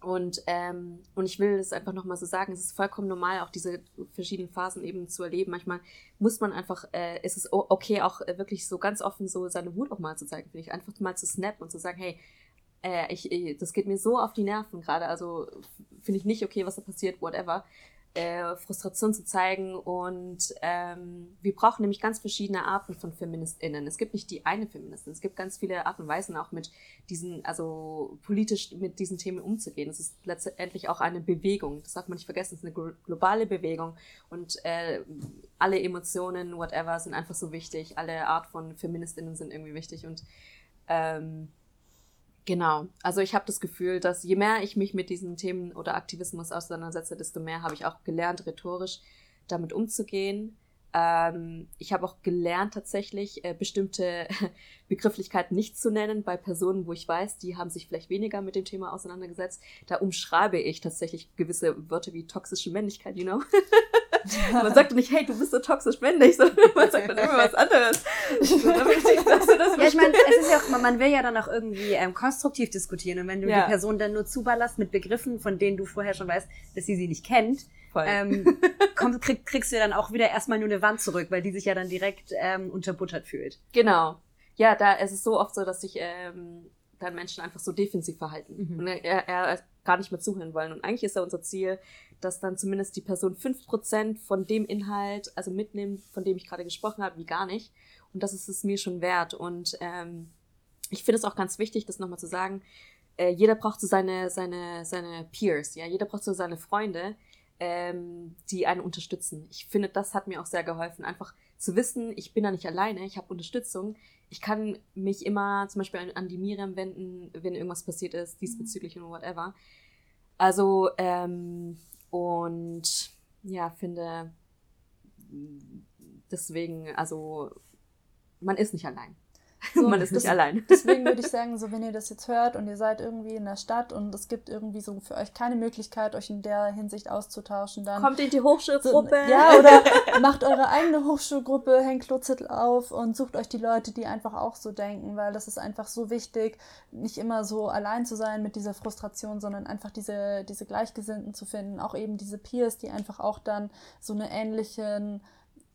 S3: Und, ähm, und ich will es einfach nochmal so sagen, es ist vollkommen normal, auch diese verschiedenen Phasen eben zu erleben. Manchmal muss man einfach, äh, es ist okay, auch wirklich so ganz offen so seine Wut auch mal zu zeigen, finde ich. Einfach mal zu snappen und zu sagen, hey, äh, ich, ich, das geht mir so auf die Nerven gerade, also finde ich nicht okay, was da passiert, whatever. Äh, Frustration zu zeigen und ähm, wir brauchen nämlich ganz verschiedene Arten von FeministInnen. Es gibt nicht die eine Feministin, es gibt ganz viele Arten und Weisen auch mit diesen, also politisch mit diesen Themen umzugehen. Es ist letztendlich auch eine Bewegung, das darf man nicht vergessen, es ist eine globale Bewegung und äh, alle Emotionen, whatever, sind einfach so wichtig, alle Art von FeministInnen sind irgendwie wichtig und ähm, Genau. Also ich habe das Gefühl, dass je mehr ich mich mit diesen Themen oder Aktivismus auseinandersetze, desto mehr habe ich auch gelernt, rhetorisch damit umzugehen. Ähm, ich habe auch gelernt, tatsächlich äh, bestimmte Begrifflichkeiten nicht zu nennen bei Personen, wo ich weiß, die haben sich vielleicht weniger mit dem Thema auseinandergesetzt. Da umschreibe ich tatsächlich gewisse Wörter wie toxische Männlichkeit, you know. Man sagt nicht, hey, du bist so toxisch männlich, sondern man sagt dann immer was anderes.
S1: ja, ich meine, es ist ja auch, man will ja dann auch irgendwie ähm, konstruktiv diskutieren. Und wenn du
S3: Ja.
S1: die Person dann nur zuballerst mit Begriffen, von denen du vorher schon weißt, dass sie sie nicht kennt, ähm, komm, krieg, kriegst du ja dann auch wieder erstmal nur eine Wand zurück, weil die sich ja dann direkt ähm, unterbuttert fühlt.
S3: Genau. Ja, da es ist so oft so, dass sich ähm, dann Menschen einfach so defensiv verhalten
S1: Mhm.
S3: und er, er gar nicht mehr zuhören wollen. Und eigentlich ist ja unser Ziel, dass dann zumindest die Person 5% von dem Inhalt, also mitnimmt, von dem ich gerade gesprochen habe, wie gar nicht. Und das ist es mir schon wert. Und ähm, ich finde es auch ganz wichtig, das nochmal zu sagen. Äh, jeder braucht so seine, seine, seine Peers, ja, jeder braucht so seine Freunde, ähm, die einen unterstützen. Ich finde, das hat mir auch sehr geholfen, einfach zu wissen, ich bin da nicht alleine, ich habe Unterstützung. Ich kann mich immer zum Beispiel an, an die Miriam wenden, wenn irgendwas passiert ist, diesbezüglich und whatever. Also, ähm, und ja, finde deswegen, also, man ist nicht allein.
S2: So,
S3: man ist nicht
S2: das-
S3: allein.
S2: Deswegen würde ich sagen, so wenn ihr das jetzt hört und ihr seid irgendwie in der Stadt und es gibt irgendwie so für euch keine Möglichkeit, euch in der Hinsicht auszutauschen, dann
S3: Kommt in die
S2: so,
S3: Hochschulgruppe.
S2: ja oder macht eure eigene Hochschulgruppe, hängt Klotzettel auf und sucht euch die Leute, die einfach auch so denken, weil das ist einfach so wichtig, nicht immer so allein zu sein mit dieser Frustration, sondern einfach diese diese Gleichgesinnten zu finden, auch eben diese Peers, die einfach auch dann so eine ähnlichen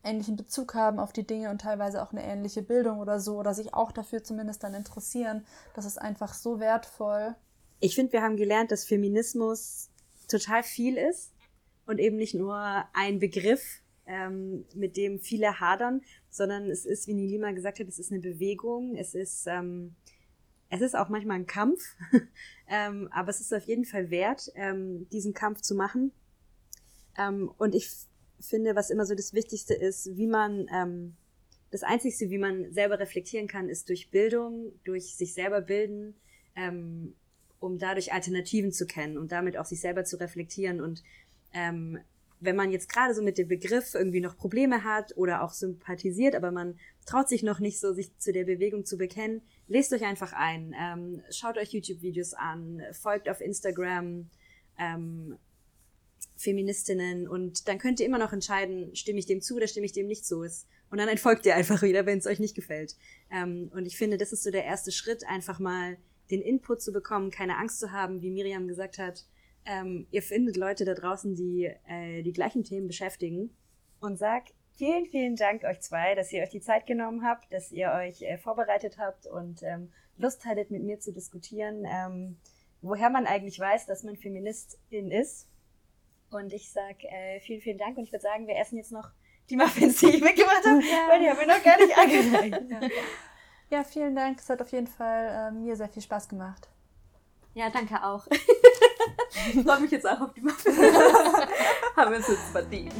S2: ähnlichen Bezug haben auf die Dinge und teilweise auch eine ähnliche Bildung oder so oder sich auch dafür zumindest dann interessieren. Das ist einfach so wertvoll.
S1: Ich finde, wir haben gelernt, dass Feminismus total viel ist und eben nicht nur ein Begriff, ähm, mit dem viele hadern, sondern es ist, wie Nilima gesagt hat, es ist eine Bewegung, es ist, ähm, es ist auch manchmal ein Kampf, ähm, aber es ist auf jeden Fall wert, ähm, diesen Kampf zu machen. Ähm, und ich finde, was immer so das Wichtigste ist, wie man, ähm, das Einzigste, wie man selber reflektieren kann, ist durch Bildung, durch sich selber bilden, ähm, um dadurch Alternativen zu kennen und damit auch sich selber zu reflektieren. Und ähm, wenn man jetzt gerade so mit dem Begriff irgendwie noch Probleme hat oder auch sympathisiert, aber man traut sich noch nicht so, sich zu der Bewegung zu bekennen, lest euch einfach ein, ähm, schaut euch YouTube-Videos an, folgt auf Instagram ähm, Feministinnen und dann könnt ihr immer noch entscheiden, stimme ich dem zu oder stimme ich dem nicht zu. Und dann entfolgt ihr einfach wieder, wenn es euch nicht gefällt. Ähm, und ich finde, das ist so der erste Schritt, einfach mal den Input zu bekommen, keine Angst zu haben, wie Miriam gesagt hat. Ähm, ihr findet Leute da draußen, die äh, die gleichen Themen beschäftigen. Und sag vielen, vielen Dank euch zwei, dass ihr euch die Zeit genommen habt, dass ihr euch äh, vorbereitet habt und ähm, Lust hattet, mit mir zu diskutieren, ähm, woher man eigentlich weiß, dass man Feministin ist. Und ich sag äh, vielen, vielen Dank und ich würde sagen, wir essen jetzt noch die Muffins, die ich mitgebracht habe, weil die haben wir noch gar nicht angereicht.
S2: Ja, vielen Dank. Es hat auf jeden Fall äh, mir sehr viel Spaß gemacht.
S3: Ja, danke auch. ich freue mich jetzt auch auf die Muffins. Haben wir uns jetzt verdient.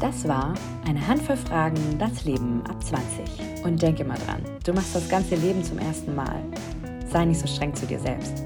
S5: Das war eine Handvoll Fragen, das Leben ab 20. Und denke mal dran, du machst das ganze Leben zum ersten Mal. Sei nicht so streng zu dir selbst.